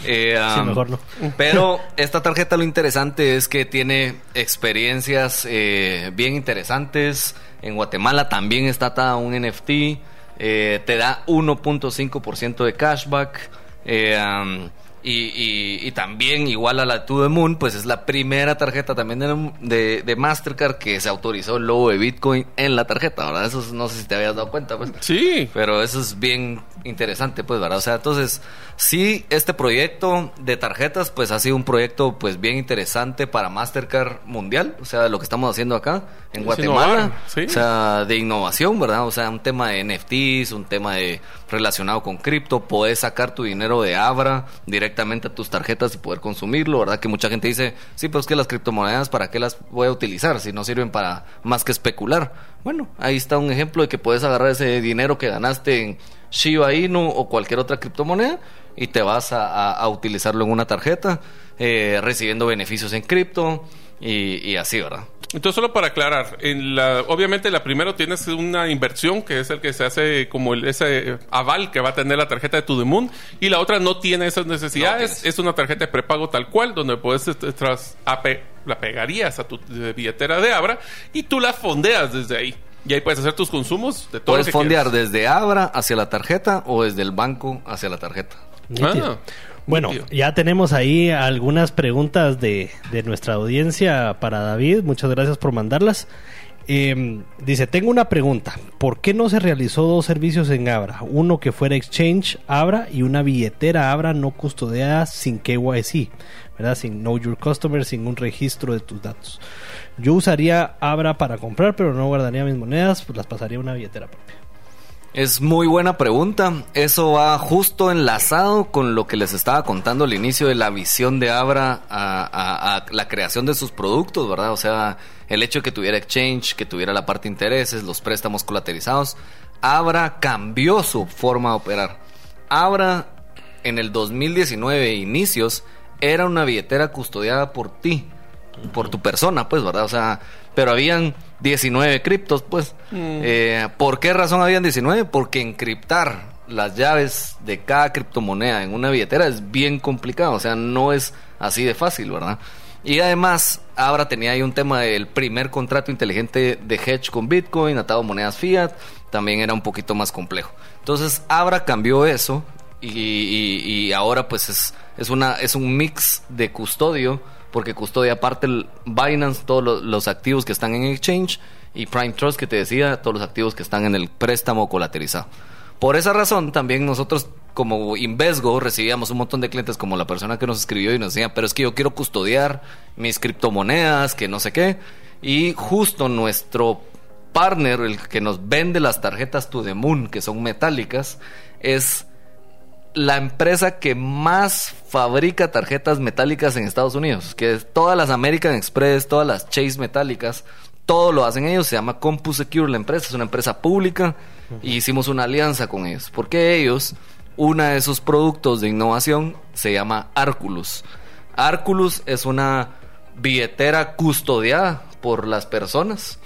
Eh, Sí, mejor no. Pero esta tarjeta lo interesante es que tiene experiencias eh, bien interesantes. En Guatemala también está atada un NFT. eh, te da 1.5% de cashback. eh, um, y, y- y también, igual a la To The Moon, pues es la primera tarjeta también de, de- de Mastercard que se autorizó el logo de Bitcoin en la tarjeta, ¿verdad? Eso es- no sé si te habías dado cuenta, pues. Sí. Pero eso es bien interesante, pues, ¿verdad? O sea, entonces, sí, este proyecto de tarjetas, pues, ha sido un proyecto, pues, bien interesante para Mastercard Mundial. O sea, lo que estamos haciendo acá en Es Guatemala. innovar, sí. O sea, de innovación, ¿verdad? O sea, un tema de NFTs, un tema de relacionado con cripto. Podés sacar tu dinero de Abra directamente a tus tarjetas y poder consumirlo, ¿verdad? Que mucha gente dice, sí, pero es que las criptomonedas, ¿para qué las voy a utilizar si no sirven para más que especular? Bueno, ahí está un ejemplo de que puedes agarrar ese dinero que ganaste en Shiba Inu o cualquier otra criptomoneda y te vas a, utilizarlo en una tarjeta, eh, recibiendo beneficios en cripto y, y así, ¿verdad? Entonces, solo para aclarar, en la, obviamente la primero tienes una inversión que es el que se hace como el, ese aval que va a tener la tarjeta de To The Moon y la otra no tiene esas necesidades, No es una tarjeta de prepago tal cual donde puedes este, tras, ape- la pegarías a tu eh, billetera de Abra y tú la fondeas desde ahí. Y ahí puedes hacer tus consumos de todo lo Puedes que fondear quieras. desde Abra hacia la tarjeta o desde el banco hacia la tarjeta. Ah, Bueno, ya tenemos ahí algunas preguntas de, de nuestra audiencia para David. Muchas gracias por mandarlas. Eh, dice, tengo una pregunta. ¿Por qué no se realizó dos servicios en Abra? Uno que fuera Exchange Abra y una billetera Abra no custodiada sin KYC, ¿verdad? Sin Know Your Customer, sin un registro de tus datos. Yo usaría Abra para comprar, pero no guardaría mis monedas, pues las pasaría a una billetera propia. Es muy buena pregunta. Eso va justo enlazado con lo que les estaba contando al inicio de la visión de Abra a, la creación de sus productos, ¿verdad? O sea, el hecho de que tuviera exchange, que tuviera la parte de intereses, los préstamos colaterizados. Abra cambió su forma de operar. Abra en el 2019, inicios, era una billetera custodiada por ti, por tu persona, pues, ¿verdad? O sea, pero habían 19 criptos, pues. Mm. Eh, ¿Por qué razón habían 19? Porque encriptar las llaves de cada criptomoneda en una billetera es bien complicado, o sea, no es así de fácil, ¿verdad? Y además, Abra tenía ahí un tema del primer contrato inteligente de hedge con Bitcoin, atado a monedas fiat, también era un poquito más complejo. Entonces, Abra cambió eso y, ahora pues es, es, una, es un mix de custodio, porque custodia aparte el Binance, todos los, activos que están en Exchange, y Prime Trust que te decía, todos los activos que están en el préstamo colaterizado. Por esa razón, también nosotros como Invesgo recibíamos un montón de clientes como la persona que nos escribió y nos decía, pero es que yo quiero custodiar mis criptomonedas, que no sé qué. Y justo nuestro partner, el que nos vende las tarjetas To The Moon, que son metálicas, es la empresa que más fabrica tarjetas metálicas en Estados Unidos, que es todas las American Express, todas las Chase metálicas, todo lo hacen ellos, se llama CompuSecure la empresa, es una empresa pública y hicimos una alianza con ellos, porque ellos, una de sus productos de innovación se llama Arculus. Arculus es una billetera custodiada por las personas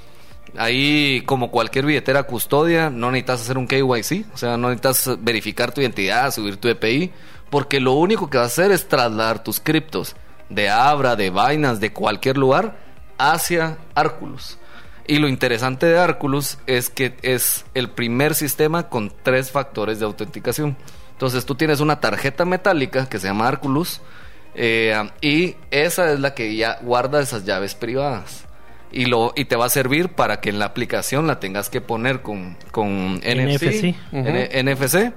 Ahí, como cualquier billetera custodia, no necesitas hacer un KYC, o sea, no necesitas verificar tu identidad, subir tu EPI, porque lo único que va a hacer es trasladar tus criptos de Abra, de Binance, de cualquier lugar, hacia Arculus. Y lo interesante de Arculus es que es el primer sistema con tres factores de autenticación. Entonces tú tienes una tarjeta metálica que se llama Arculus eh, y esa es la que ya guarda esas llaves privadas y, lo, y te va a servir para que en la aplicación la tengas que poner con, con NFC, NFC,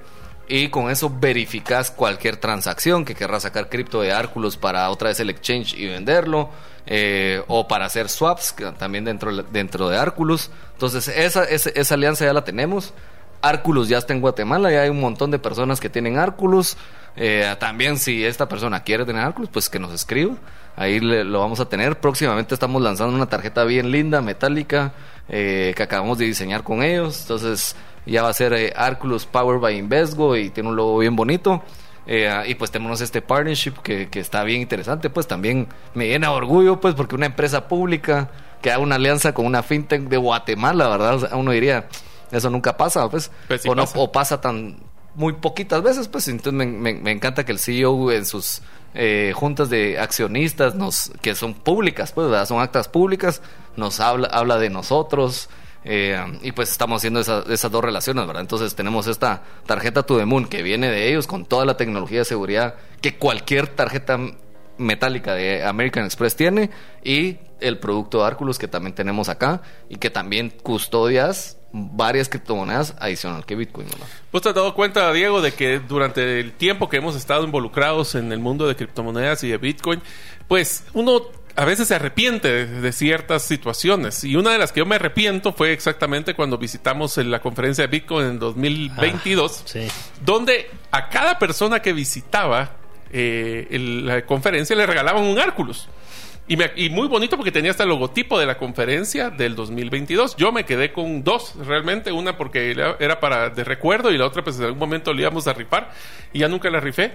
y con eso verificas cualquier transacción que querrás sacar cripto de Arculus para otra vez el exchange y venderlo, eh, o para hacer swaps también dentro, dentro de Arculus. Entonces, esa, esa, esa alianza ya la tenemos. Arculus ya está en Guatemala, ya hay un montón de personas que tienen Arculus. Eh, también si esta persona quiere tener Arculus, pues que nos escriba. Ahí lo vamos a tener. Próximamente estamos lanzando una tarjeta bien linda, metálica, eh, que acabamos de diseñar con ellos. Entonces ya va a ser eh, Arculus Power by Invesgo y tiene un logo bien bonito. y pues tenemos este partnership que, que, está bien interesante. Pues también me llena orgullo, pues porque una empresa pública que haga una alianza con una fintech de Guatemala, ¿verdad? uno diría eso nunca pasa, pues. pues o, no, pasa. o pasa tan muy poquitas veces, pues. Entonces me, encanta que el CEO en sus eh, juntas de accionistas, nos, que son públicas, pues, ¿verdad? son actas públicas, nos habla, habla de nosotros. Eh, y pues estamos haciendo esas dos relaciones, ¿verdad? Entonces tenemos esta tarjeta To The Moon que viene de ellos con toda la tecnología de seguridad que cualquier tarjeta metálica de American Express tiene y el producto Arculus que también tenemos acá y que también custodias varias criptomonedas adicional que Bitcoin. ¿no? ¿Vos te has dado cuenta, Diego, de que durante el tiempo que hemos estado involucrados en el mundo de criptomonedas y de Bitcoin, pues uno a veces se arrepiente de, ciertas situaciones. Y una de las que yo me arrepiento fue exactamente cuando visitamos la conferencia de Bitcoin en 2022, ah, donde a cada persona que visitaba eh, la conferencia le regalaban un Arculus. Y, muy bonito porque tenía hasta el logotipo de la conferencia del 2022. Yo me quedé con dos realmente, una porque era para de recuerdo y la otra pues en algún momento le íbamos a rifar y ya nunca la rifé.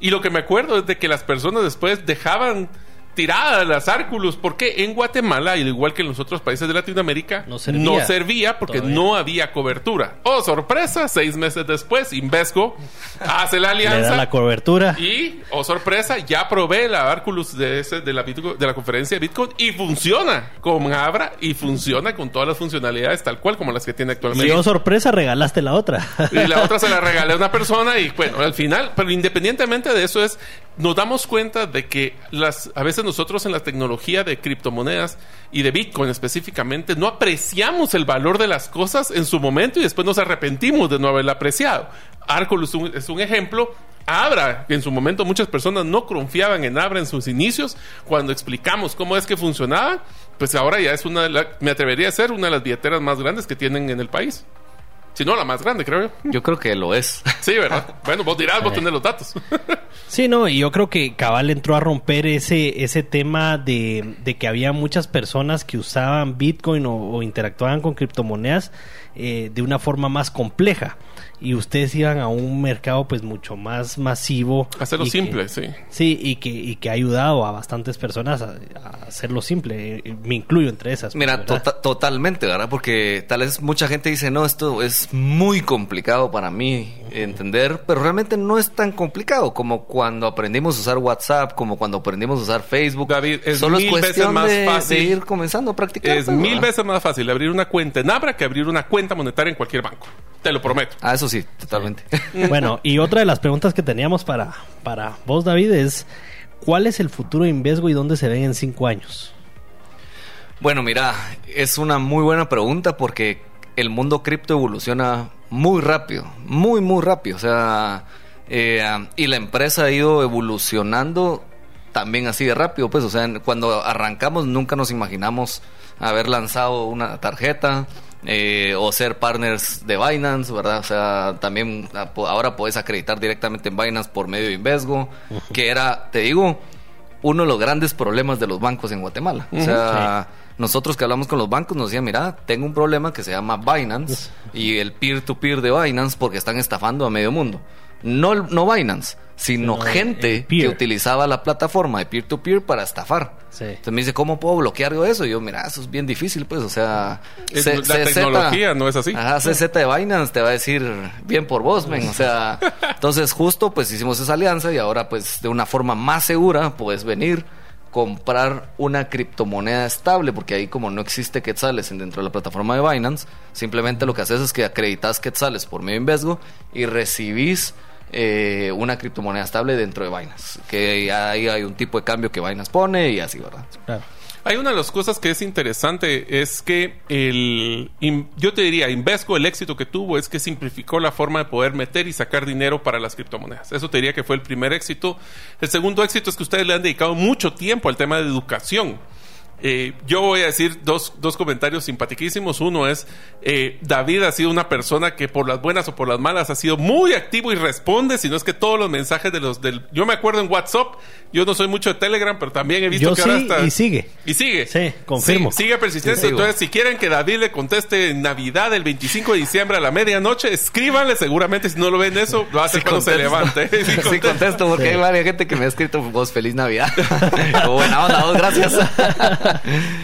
Y lo que me acuerdo es de que las personas después dejaban tiradas las Arculus, porque en Guatemala, al igual que en los otros países de Latinoamérica, no servía, porque no había cobertura. Oh, sorpresa, seis meses después, Invesco hace la alianza. la cobertura. Y, oh, sorpresa, ya probé la Arculus de, ese, de, la, de la conferencia de Bitcoin y funciona con Abra y funciona con todas las funcionalidades tal cual como las que tiene actualmente. Y, oh, sorpresa, regalaste la otra. y la otra se la regalé a una persona y, bueno, al final, pero independientemente de eso es nos damos cuenta de que las, a veces nosotros en la tecnología de criptomonedas y de Bitcoin específicamente no apreciamos el valor de las cosas en su momento y después nos arrepentimos de no haberla apreciado. Arcolus es un, ejemplo. Abra, en su momento muchas personas no confiaban en Abra en sus inicios, cuando explicamos cómo es que funcionaba, pues ahora ya es una, me atrevería a ser una de las billeteras más grandes que tienen en el país. Si no, la más grande, creo yo. Yo creo que lo es. Sí, ¿verdad? Bueno, vos dirás, vos tenés los datos. Sí, no, y yo creo que Cabal entró a romper ese, ese tema de, de que había muchas personas que usaban Bitcoin o, o interactuaban con criptomonedas eh, de una forma más compleja. Y ustedes iban a un mercado pues mucho más masivo. Hacerlo que- simple, sí. Sí, y que, y que ha ayudado a bastantes personas a, a hacerlo simple. Eh, Me incluyo entre esas. Mira, ¿verdad? tota- totalmente, ¿verdad? Porque tal vez mucha gente dice, no, esto es muy complicado para mí entender, pero realmente no es tan complicado como cuando aprendimos a usar WhatsApp, como cuando aprendimos a usar Facebook. David, es Solo mil es veces más de, fácil. de ir comenzando a practicar. Es pues, mil ¿verdad? veces más fácil abrir una cuenta en Abra que abrir una cuenta monetaria en cualquier banco. Te lo prometo. Ah, eso sí, totalmente. Bueno, y otra de las preguntas que teníamos para, para vos, David, es ¿cuál es el futuro de Invesgo y dónde se ven en cinco años? Bueno, mira, es una muy buena pregunta porque el mundo cripto evoluciona muy rápido, muy, muy rápido. O sea, eh, y la empresa ha ido evolucionando también así de rápido. Pues, o sea, cuando arrancamos nunca nos imaginamos haber lanzado una tarjeta. Eh, o ser partners de Binance, ¿verdad? O sea, también ah, ahora puedes acreditar directamente en Binance por medio de Invesgo, que era, te digo, uno de los grandes problemas de los bancos en Guatemala. O sea, nosotros que hablamos con los bancos nos decían, mira, tengo un problema que se llama Binance y el peer-to-peer de Binance porque están estafando a medio mundo. No, no Binance, sino gente peer. que utilizaba la plataforma de peer-to-peer para estafar. Sí. Entonces me dice, ¿cómo puedo bloquear yo eso? Y yo, mira, eso es bien difícil, pues, o sea... Es- C- la CZ tecnología no es así. Ajá, CZ de Binance te va a decir bien por vos, men. O sea, entonces justo pues hicimos esa alianza y ahora pues de una forma más segura puedes venir, comprar una criptomoneda estable, porque ahí como no existe quetzales en- dentro de la plataforma de Binance, simplemente lo que haces es que acreditas quetzales por medio de Invesgo y recibís eh, una criptomoneda estable dentro de Binance. Que ahí hay un tipo de cambio que Binance pone y así, ¿verdad? Claro. Hay una de las cosas que es interesante es que el in- yo te diría Invesco el éxito que tuvo es que simplificó la forma de poder meter y sacar dinero para las criptomonedas. Eso te diría que fue el primer éxito. El segundo éxito es que ustedes le han dedicado mucho tiempo al tema de educación. Eh, yo voy a decir dos, dos comentarios simpaticísimos. Uno es, eh, David ha sido una persona que por las buenas o por las malas ha sido muy activo y responde, si no es que todos los mensajes de los del... Yo me acuerdo en WhatsApp, yo no soy mucho de Telegram, pero también he visto Yo que ahora sí, está... y sigue. Y sigue. Sí, confirmo. Sí, sigue persistente. Entonces, si quieren que David le conteste en Navidad, el 25 de diciembre a la medianoche, escríbanle. Seguramente si no lo ven eso, lo hace Sí cuando se levante. Sí, contesto porque hay varias gente que me ha escrito vos feliz Navidad. O buena onda, vos, gracias.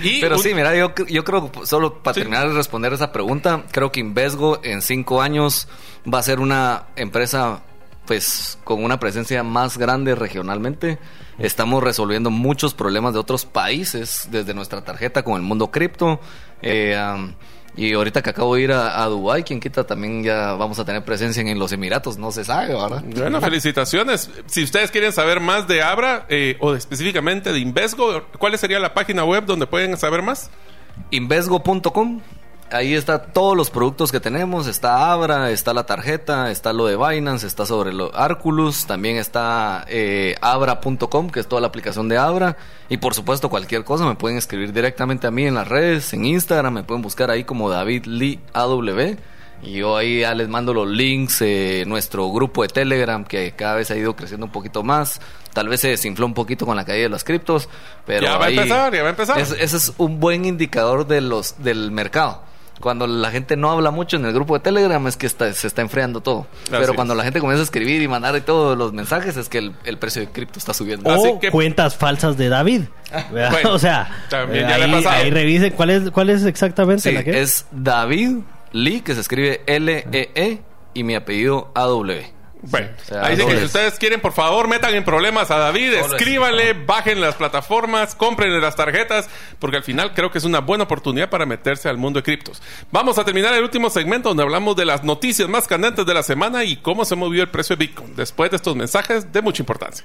Y Pero un- sí, mira, yo, yo creo, solo para Sí. terminar de responder esa pregunta, creo que Invesgo en cinco años va a ser una empresa pues con una presencia más grande regionalmente. Estamos resolviendo muchos problemas de otros países desde nuestra tarjeta con el mundo cripto. Eh, y ahorita que acabo de ir a, a Dubái, quien quita, también ya vamos a tener presencia en los Emiratos, no se sabe, ¿verdad? Bueno, felicitaciones. Si ustedes quieren saber más de Abra eh, o específicamente de Invesgo, ¿cuál sería la página web donde pueden saber más? Invesgo.com. Ahí está todos los productos que tenemos. Está Abra, está la tarjeta, está lo de Binance, está sobre lo Arculus, también está eh, Abra.com, que es toda la aplicación de Abra. Y por supuesto, cualquier cosa me pueden escribir directamente a mí en las redes, en Instagram, me pueden buscar ahí como David Lee AW. Y yo ahí ya les mando los links, eh, nuestro grupo de Telegram, que cada vez ha ido creciendo un poquito más. Tal vez se desinfló un poquito con la caída de los criptos, pero Ya va a ahí- empezar, ya va a empezar. Es- ese es un buen indicador de los del mercado. Cuando la gente no habla mucho en el grupo de Telegram es que está- se está enfriando todo. Así Pero es. cuando la gente comienza a escribir y mandar y todos los mensajes es que el, el precio de cripto está subiendo. Así O que- cuentas falsas de David. Bueno, o sea, también ya le ha ahí, revisen cuál es, cuál es exactamente Sí, la que es David Lee, que se escribe L-E-E, y mi apellido A-W. Bueno, o sea, ahí sí que si ustedes quieren, por favor, metan en problemas a David, Dobles. escríbanle, bajen las plataformas, compren las tarjetas, porque al final creo que es una buena oportunidad para meterse al mundo de criptos. Vamos a terminar el último segmento donde hablamos de las noticias más candentes de la semana y cómo se movió el precio de Bitcoin, después de estos mensajes de mucha importancia.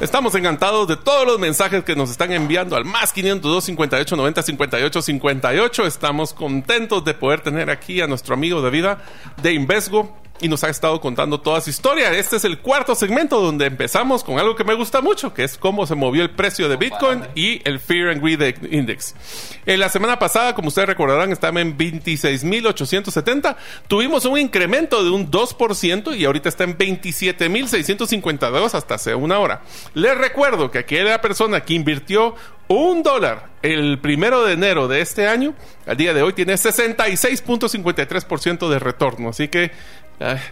Estamos encantados de todos los mensajes que nos están enviando al más 502 58 90 58 58. Estamos contentos de poder tener aquí a nuestro amigo de vida de Invesgo y nos ha estado contando toda su historia. Este es el cuarto segmento donde empezamos con algo que me gusta mucho, que es cómo se movió el precio de Bitcoin y el Fear and Greed Index. En la semana pasada, como ustedes recordarán, estaba en 26.870. Tuvimos un incremento de un 2% y ahorita está en 27.652 hasta hace una hora. Les recuerdo que aquella persona que invirtió un dólar el primero de enero de este año, al día de hoy tiene 66.53% de retorno. Así que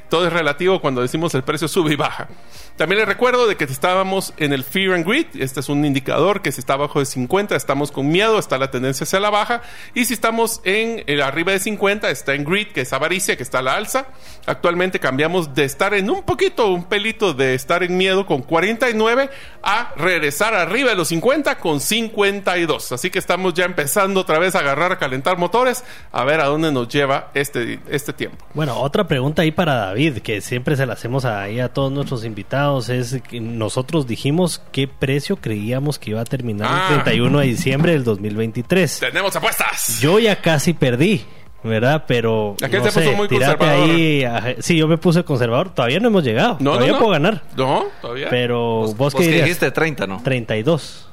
todo es relativo cuando decimos el precio sube y baja. También les recuerdo de que estábamos en el Fear and Greed. Este es un indicador que si está abajo de 50 estamos con miedo, está la tendencia hacia la baja. Y si estamos en el arriba de 50 está en Greed, que es avaricia, que está a la alza. Actualmente cambiamos de estar en un poquito, un pelito de estar en miedo con 49 a regresar arriba de los 50 con 52. Así que estamos ya empezando otra vez a agarrar, a calentar motores, a ver a dónde nos lleva este, este tiempo. Bueno, otra pregunta ahí para David, que siempre se la hacemos ahí a todos nuestros invitados es que nosotros dijimos qué precio creíamos que iba a terminar el 31 ah. de diciembre del 2023. Tenemos apuestas. Yo ya casi perdí. ¿verdad? Pero. Aquí no sé, muy ahí. sí, yo me puse conservador. Todavía no hemos llegado. No, todavía puedo ganar. No, todavía. Pero vos, vos, qué dijiste 30, ¿no? 32.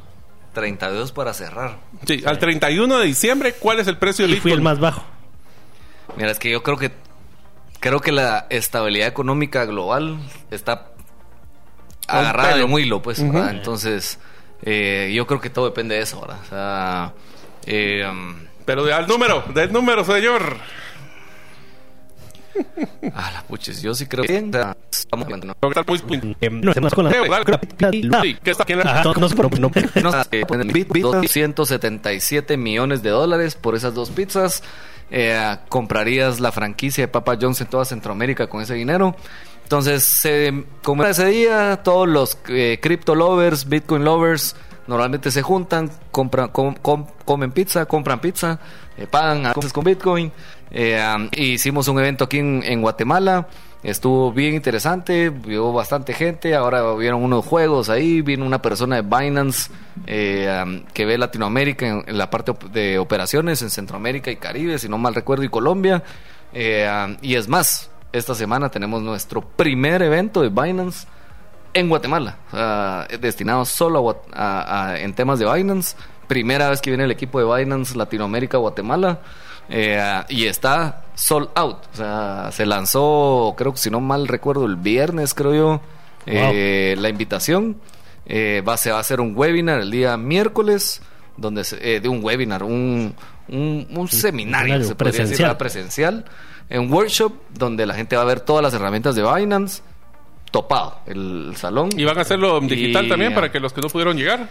32 para cerrar. Sí, al 31 de diciembre, ¿cuál es el precio del Fui el más bajo. Mira, es que yo creo que creo que la estabilidad económica global está agarrada de un hilo, pues, Entonces, eh, yo creo que todo depende de eso, ¿verdad? O sea, eh, um, Pero al número, del número, señor. Ah, la puches, yo sí creo que estamos hablando. No, está muy 277 millones de dólares por esas dos pizzas. Eh, comprarías la franquicia de Papa John's en toda Centroamérica con ese dinero. Entonces, como ese día, todos los eh, crypto lovers, Bitcoin lovers, normalmente se juntan, compran, comen pizza, compran pizza, eh, pagan a cosas con Bitcoin. Eh, hicimos un evento aquí en, Guatemala. Estuvo bien interesante, vio bastante gente. Ahora vieron unos juegos ahí. Vino una persona de Binance que ve Latinoamérica en, la parte de operaciones en Centroamérica y Caribe, si no mal recuerdo, y Colombia. y es más, esta semana tenemos nuestro primer evento de Binance en Guatemala, destinado solo a, en temas de Binance. Primera vez que viene el equipo de Binance Latinoamérica Guatemala eh, y está sold out. O sea, se lanzó, creo que si no mal recuerdo, el viernes, creo yo, eh, la invitación. Eh, va, se va a hacer un webinar el día miércoles, donde de un webinar, un, un, seminario, se presencial. presencial en workshop donde la gente va a ver todas las herramientas de Binance topado el salón. ¿Y van a hacerlo digital también para que los que no pudieron llegar?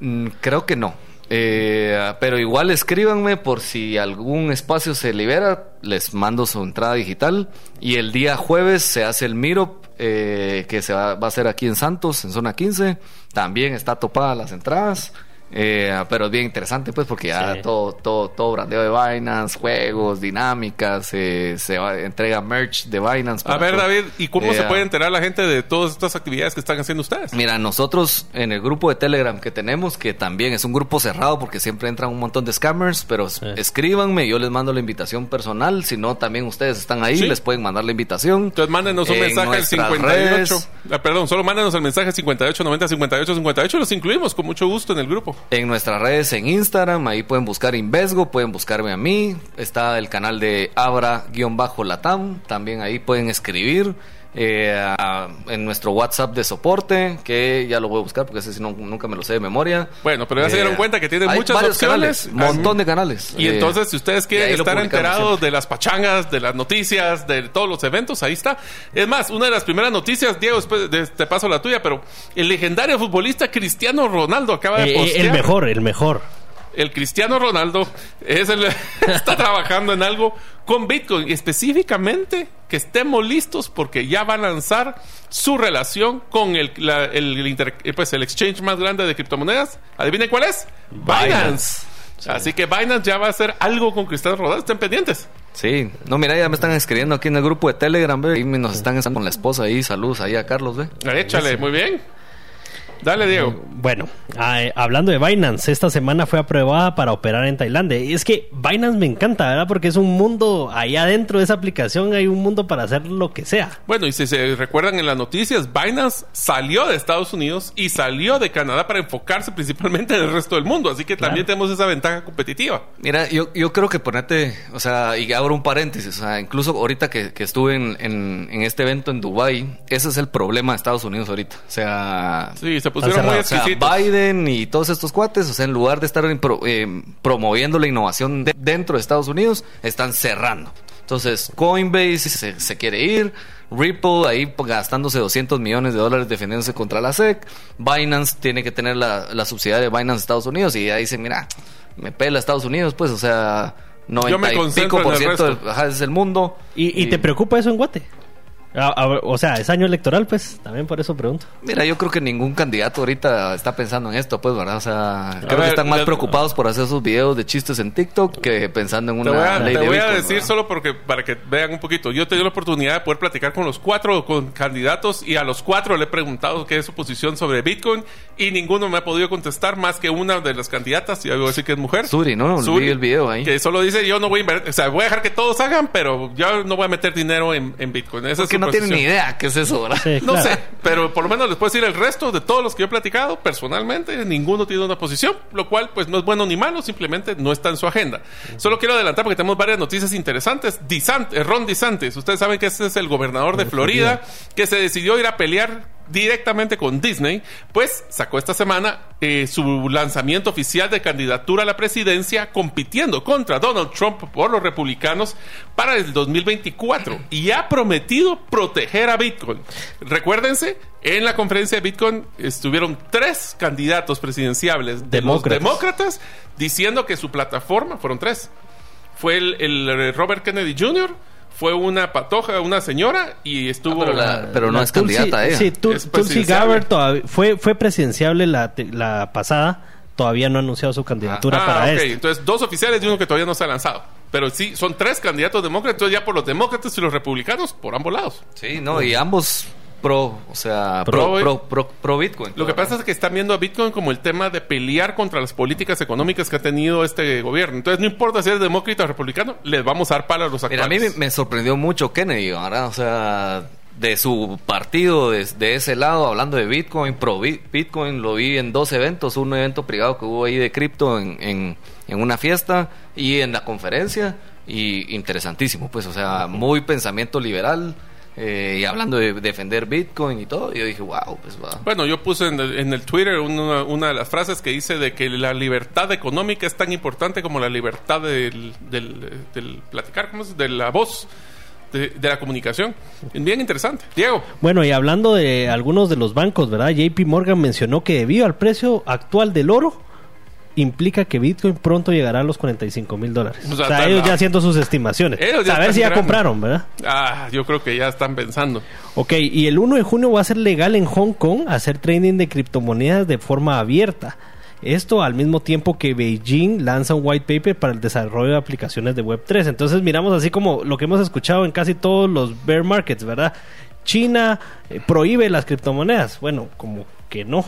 Mm, creo que no. Eh, pero igual escríbanme por si algún espacio se libera, les mando su entrada digital. Y el día jueves se hace el Miro eh, que se va, va, a hacer aquí en Santos, en zona 15. También está topada las entradas. Eh, pero es bien interesante, pues, porque ya todo, todo, todo brandeo de Binance, juegos, dinámicas, eh, se entrega merch de Binance. A ver, David, ¿y cómo se puede enterar la gente de todas estas actividades que están haciendo ustedes? Mira, nosotros en el grupo de Telegram que tenemos, que también es un grupo cerrado porque siempre entran un montón de scammers, pero escríbanme, yo les mando la invitación personal, si no, también ustedes están ahí, les pueden mandar la invitación. Entonces, mándenos un mensaje al 58. Ah, perdón, solo mándenos el mensaje 58 90 58 58, los incluimos con mucho gusto en el grupo en nuestras redes en Instagram, ahí pueden buscar Invesgo, pueden buscarme a mí, está el canal de Abra-Latam, también ahí pueden escribir. Eh, a- en nuestro WhatsApp de soporte, que ya lo voy a buscar porque ese sí no- nunca me lo sé de memoria. Bueno, pero ya se Eh, dieron cuenta que tienen muchas varios opciones. canales, montón de canales. Y Eh, entonces, si ustedes quieren estar enterados siempre. de las pachangas, de las noticias, de todos los eventos, ahí está. Es más, una de las primeras noticias, Diego, después de- te paso la tuya, pero el legendario futbolista Cristiano Ronaldo acaba de Eh, postear. el mejor, el mejor. El Cristiano Ronaldo es el, está trabajando en algo con Bitcoin, específicamente que estemos listos porque ya va a lanzar su relación con el, la- el, inter- eh, pues, el exchange más grande de criptomonedas. ¿Adivinen cuál es? Binance. Binance. Así que Binance ya va a hacer algo con Cristiano Ronaldo. Estén pendientes. Sí, no, mira, ya me están escribiendo aquí en el grupo de Telegram, ve, y nos están están con la esposa ahí, saludos ahí a Carlos, ve. Échale, muy bien. Dale, Diego. Bueno, eh, hablando de Binance, esta semana fue aprobada para operar en Tailandia. Y es que Binance me encanta, ¿verdad? Porque es un mundo, ahí adentro de esa aplicación hay un mundo para hacer lo que sea. Bueno, y si se recuerdan en las noticias, Binance salió de Estados Unidos y salió de Canadá para enfocarse principalmente en el resto del mundo. Así que también tenemos esa ventaja competitiva. Mira, yo, yo creo que ponerte, o sea, y abro un paréntesis, o sea, incluso ahorita que, que estuve en, en, en este evento en Dubai, ese es el problema de Estados Unidos ahorita. O sea, Sí, se pusieron muy o sea, exquisitos. Biden y todos estos cuates, o sea, en lugar de estar pro- eh, promoviendo la innovación de- dentro de Estados Unidos, están cerrando. Entonces, Coinbase se, se quiere ir, Ripple ahí gastándose 200 millones de dólares defendiéndose contra la SEC, Binance tiene que tener la, la subsidiaria de Binance Estados Unidos y ahí dicen, mira, me pela Estados Unidos, pues, o sea, 90 y concentro pico por ciento del- ajá, es el mundo. ¿Y, y te preocupa eso en Guate? Ah, ah, o sea, es año electoral, pues, también por eso pregunto. Mira, yo creo que ningún candidato ahorita está pensando en esto, pues, ¿verdad? O sea, creo ver, que están más le- preocupados por hacer esos videos de chistes en TikTok que pensando en Te una voy a, ley te de voy a Bitcoin, decir ¿verdad? solo porque para que vean un poquito. Yo he tenido la oportunidad de poder platicar con los cuatro con candidatos y a los cuatro le he preguntado qué es su posición sobre Bitcoin y ninguno me ha podido contestar más que una de las candidatas, y voy a decir que es mujer. Suri, ¿no? Vi el video ahí. Que solo dice yo no voy a invertir, o sea, voy a dejar que todos hagan, pero yo no voy a meter dinero en, en Bitcoin. Esa es su no tienen ni idea qué es eso, ¿verdad? Sí, No sé, pero por lo menos les puedo decir el resto de todos los que yo he platicado, personalmente, ninguno tiene una posición, lo cual pues no es bueno ni malo, simplemente no está en su agenda. Solo quiero adelantar porque tenemos varias noticias interesantes. DeSant- eh, Ron DeSantis, ustedes saben que ese es el gobernador de Florida, que se decidió ir a pelear directamente con Disney, pues sacó esta semana eh, su lanzamiento oficial de candidatura a la presidencia compitiendo contra Donald Trump por los republicanos para el 2024 y ha prometido proteger a Bitcoin. Recuérdense, en la conferencia de Bitcoin estuvieron tres candidatos presidenciables de los Demócratas. demócratas diciendo que su plataforma, fueron tres, fue el, el Robert Kennedy Jr., fue una patoja, una señora y estuvo... Ah, pero la- pero no La es candidata ella. Sí, Tu- Es Tulsi. Gabbard todavía- fue, fue presidenciable la, te- la pasada, todavía no ha anunciado su candidatura Ah, para ok. este. Entonces, dos oficiales y uno que todavía no se ha lanzado. Pero sí, son tres candidatos demócratas. Entonces, ya por los demócratas y los republicanos, por ambos lados. Sí, no, y ambos pro, o sea, Pro- pro, pro, pro, Bitcoin. Lo que pasa es que están viendo a Bitcoin como el tema de pelear contra las políticas económicas que ha tenido este gobierno. Entonces, no importa si eres demócrata o republicano, les vamos a dar palo a los Mira, a mí actuales. me, sorprendió mucho Kennedy, ¿verdad? O sea, de su partido, de, de ese lado, hablando de Bitcoin, pro Bi- Bitcoin, lo vi en dos eventos, un evento privado que hubo ahí de cripto en, en, en una fiesta y en la conferencia, y interesantísimo, pues, o sea, muy pensamiento liberal, eh, y hablando de defender Bitcoin y todo, y yo dije, wow, pues va. Bueno, yo puse en el, en el Twitter una, una de las frases que dice de que la libertad económica es tan importante como la libertad del, del, del platicar, ¿cómo es? De la voz, de, de la comunicación. Bien interesante. Diego. Bueno, y hablando de algunos de los bancos, ¿verdad? JP Morgan mencionó que debido al precio actual del oro, implica que Bitcoin pronto llegará a los 45 mil dólares. O O sea, ellos ya haciendo sus estimaciones. A ver si ya compraron, ¿verdad? Ah, yo creo que ya están pensando. Ok, y el 1 de junio va a ser legal en Hong Kong hacer trading de criptomonedas de forma abierta. Esto al mismo tiempo que Beijing lanza un white paper para el desarrollo de aplicaciones de Web3. Entonces miramos así como lo que hemos escuchado en casi todos los bear markets, ¿verdad? China eh, prohíbe las criptomonedas. Bueno, como que no.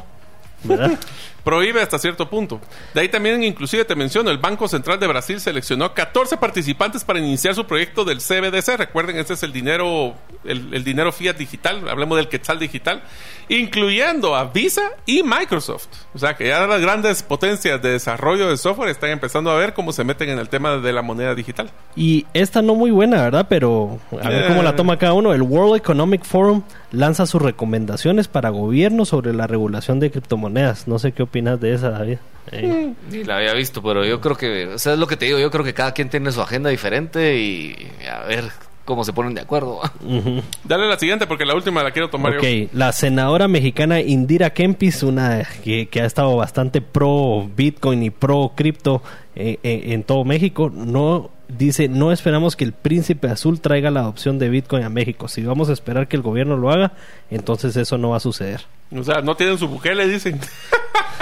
¿verdad? prohíbe hasta cierto punto. De ahí también, inclusive te menciono, el Banco Central de Brasil seleccionó 14 participantes para iniciar su proyecto del CBDC. Recuerden, este es el dinero, el, el dinero fiat digital, hablemos del quetzal digital, incluyendo a Visa y Microsoft. O sea que ya las grandes potencias de desarrollo de software están empezando a ver cómo se meten en el tema de la moneda digital. Y esta no muy buena, ¿verdad? Pero a ver cómo la toma cada uno. El World Economic Forum lanza sus recomendaciones para gobiernos sobre la regulación de criptomonedas. No sé qué opinas de esa, David. Ey. Ni la había visto, pero yo creo que, o sea, es lo que te digo, yo creo que cada quien tiene su agenda diferente y a ver cómo se ponen de acuerdo. Ujú. Dale la siguiente porque la última la quiero tomar Ok, yo. la senadora mexicana Indira Kempis, una que, que ha estado bastante pro Bitcoin y pro cripto eh, eh, en todo México, no dice no esperamos que el príncipe azul traiga la adopción de Bitcoin a México. Si vamos a esperar que el gobierno lo haga, entonces eso no va a suceder. O sea, no tienen su buque, le dicen.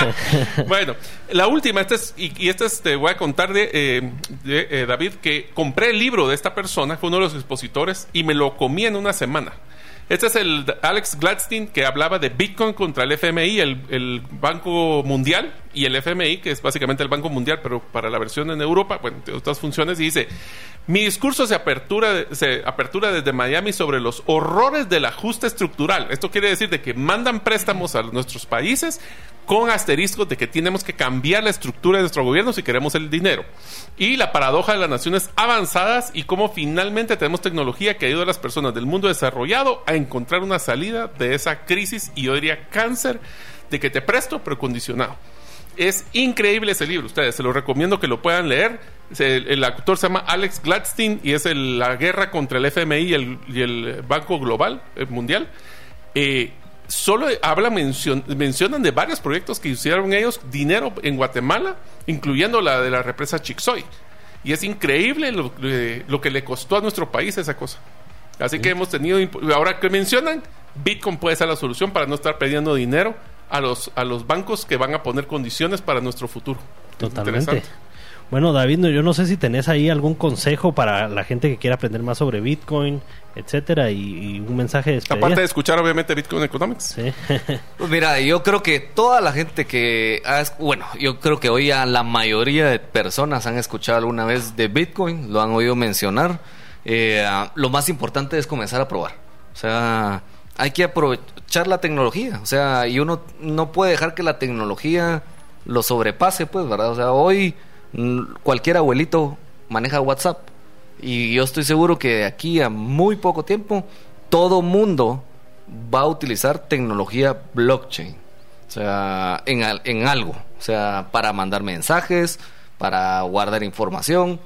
bueno, la última, esta es, y, y esta es, te voy a contar de, eh, eh, David, que compré el libro de esta persona, fue uno de los expositores, y me lo comí en una semana. Este es el Alex Gladstein que hablaba de Bitcoin contra el FMI, el Banco Mundial, y el FMI, que es básicamente el Banco Mundial, pero para la versión en Europa, bueno, tiene otras funciones, y dice, mi discurso se apertura, se apertura desde Miami sobre los horrores del ajuste estructural. Esto quiere decir de que mandan préstamos a nuestros países con asteriscos de que tenemos que cambiar la estructura de nuestro gobierno si queremos el dinero. Y la paradoja de las naciones avanzadas y cómo finalmente tenemos tecnología que ayuda a las personas del mundo desarrollado a encontrar una salida de esa crisis y yo diría cáncer de que te presto pero condicionado. Es increíble ese libro, ustedes se lo recomiendo que lo puedan leer. El, el autor se llama Alex Gladstein y es el- la guerra contra el FMI y el, y el Banco Global Mundial. Eh, solo habla, mencion- mencionan de varios proyectos que hicieron ellos dinero en Guatemala, incluyendo la de la represa Chixoy. Y es increíble lo, eh, lo que le costó a nuestro país esa cosa. Así que hemos tenido, ahora que mencionan, Bitcoin puede ser la solución para no estar perdiendo dinero a los, a los bancos que van a poner condiciones para nuestro futuro. Totalmente. Interesante. Bueno, David, yo no sé si tenés ahí algún consejo para la gente que quiera aprender más sobre Bitcoin, etcétera, y, y un mensaje de despedida. Aparte de escuchar, obviamente, Bitcoin Economics. Sí. Pues mira, yo creo que toda la gente que ha es- bueno, yo creo que hoy a la mayoría de personas han escuchado alguna vez de Bitcoin, lo han oído mencionar. Eh, lo más importante es comenzar a probar. O sea, hay que aprovechar la tecnología. O sea, y uno no puede dejar que la tecnología lo sobrepase, pues, ¿verdad? O sea, hoy mm, cualquier abuelito maneja WhatsApp. Y yo estoy seguro que de aquí a muy poco tiempo, todo mundo va a utilizar tecnología blockchain. O sea, en, en algo. O sea, para mandar mensajes, para guardar información,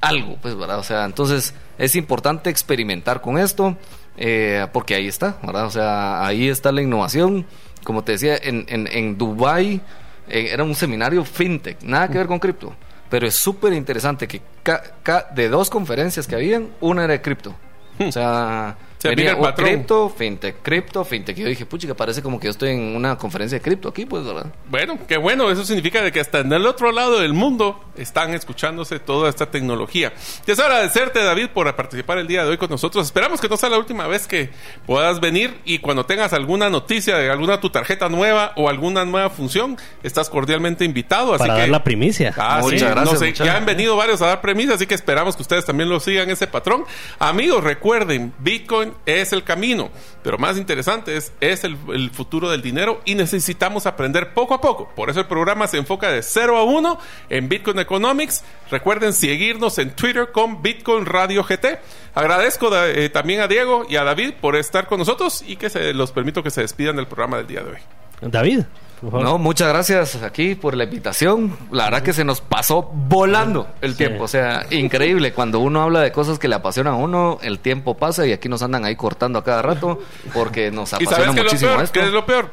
algo, pues, ¿verdad? O sea, entonces es importante experimentar con esto, eh, porque ahí está, ¿verdad? O sea, ahí está la innovación. Como te decía, en, en, en Dubai eh, era un seminario fintech, nada que ver con cripto. Pero es súper interesante que ca- ca- de dos conferencias que habían, una era de cripto. O sea, Se venía el patrón. cripto, fintech, cripto, fintech. Y yo dije, puchica, parece como que yo estoy en una conferencia de cripto aquí, pues, ¿verdad? Bueno, qué bueno, eso significa de que hasta en el otro lado del mundo están escuchándose toda esta tecnología. Deseo agradecerte, David, por participar el día de hoy con nosotros. Esperamos que no sea la última vez que puedas venir y cuando tengas alguna noticia de alguna tu tarjeta nueva o alguna nueva función, estás cordialmente invitado. Así para que dar la primicia. Ah, Muchas sí, gracias, no sé, muchas. ya han venido varios a dar premisas, así que esperamos que ustedes también lo sigan ese patrón. Amigos, recuerden, Bitcoin es el camino, pero más interesante es, es el, futuro del dinero y necesitamos aprender poco a poco. Por eso el programa se enfoca de 0 a 1 en Bitcoin Economics. Recuerden seguirnos en Twitter con Bitcoin Radio GT. Agradezco eh, también a Diego y a David por estar con nosotros y que se los permito que se despidan del programa del día de hoy. David. No, muchas gracias aquí por la invitación. La verdad que se nos pasó volando el Sí. tiempo. O sea, increíble. Cuando uno habla de cosas que le apasionan a uno, el tiempo pasa y aquí nos andan ahí cortando a cada rato porque nos ¿Y apasiona sabes qué es lo muchísimo peor? esto. ¿Qué es lo peor?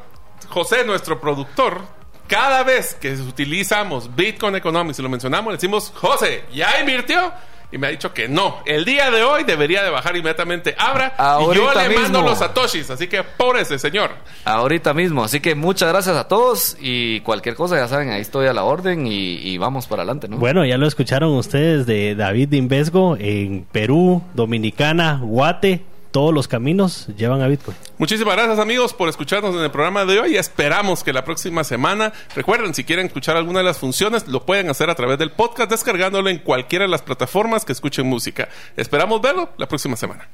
José, nuestro productor, cada vez que utilizamos Bitcoin Economics y lo mencionamos, le decimos, José, ¿ya invirtió? Y me ha dicho que no. El día de hoy debería de bajar inmediatamente Abra y yo Ahorita le mando mismo. los satoshis. Así que por ese señor. Ahorita mismo. Así que muchas gracias a todos y cualquier cosa, ya saben, ahí estoy a la orden y, y vamos para adelante, ¿no? Bueno, ya lo escucharon ustedes de David de Invesgo en Perú, Dominicana, Guate, todos los caminos llevan a Bitcoin. Muchísimas gracias amigos por escucharnos en el programa de hoy. Esperamos que la próxima semana, recuerden, si quieren escuchar alguna de las funciones, lo pueden hacer a través del podcast descargándolo en cualquiera de las plataformas que escuchen música. Esperamos verlo la próxima semana.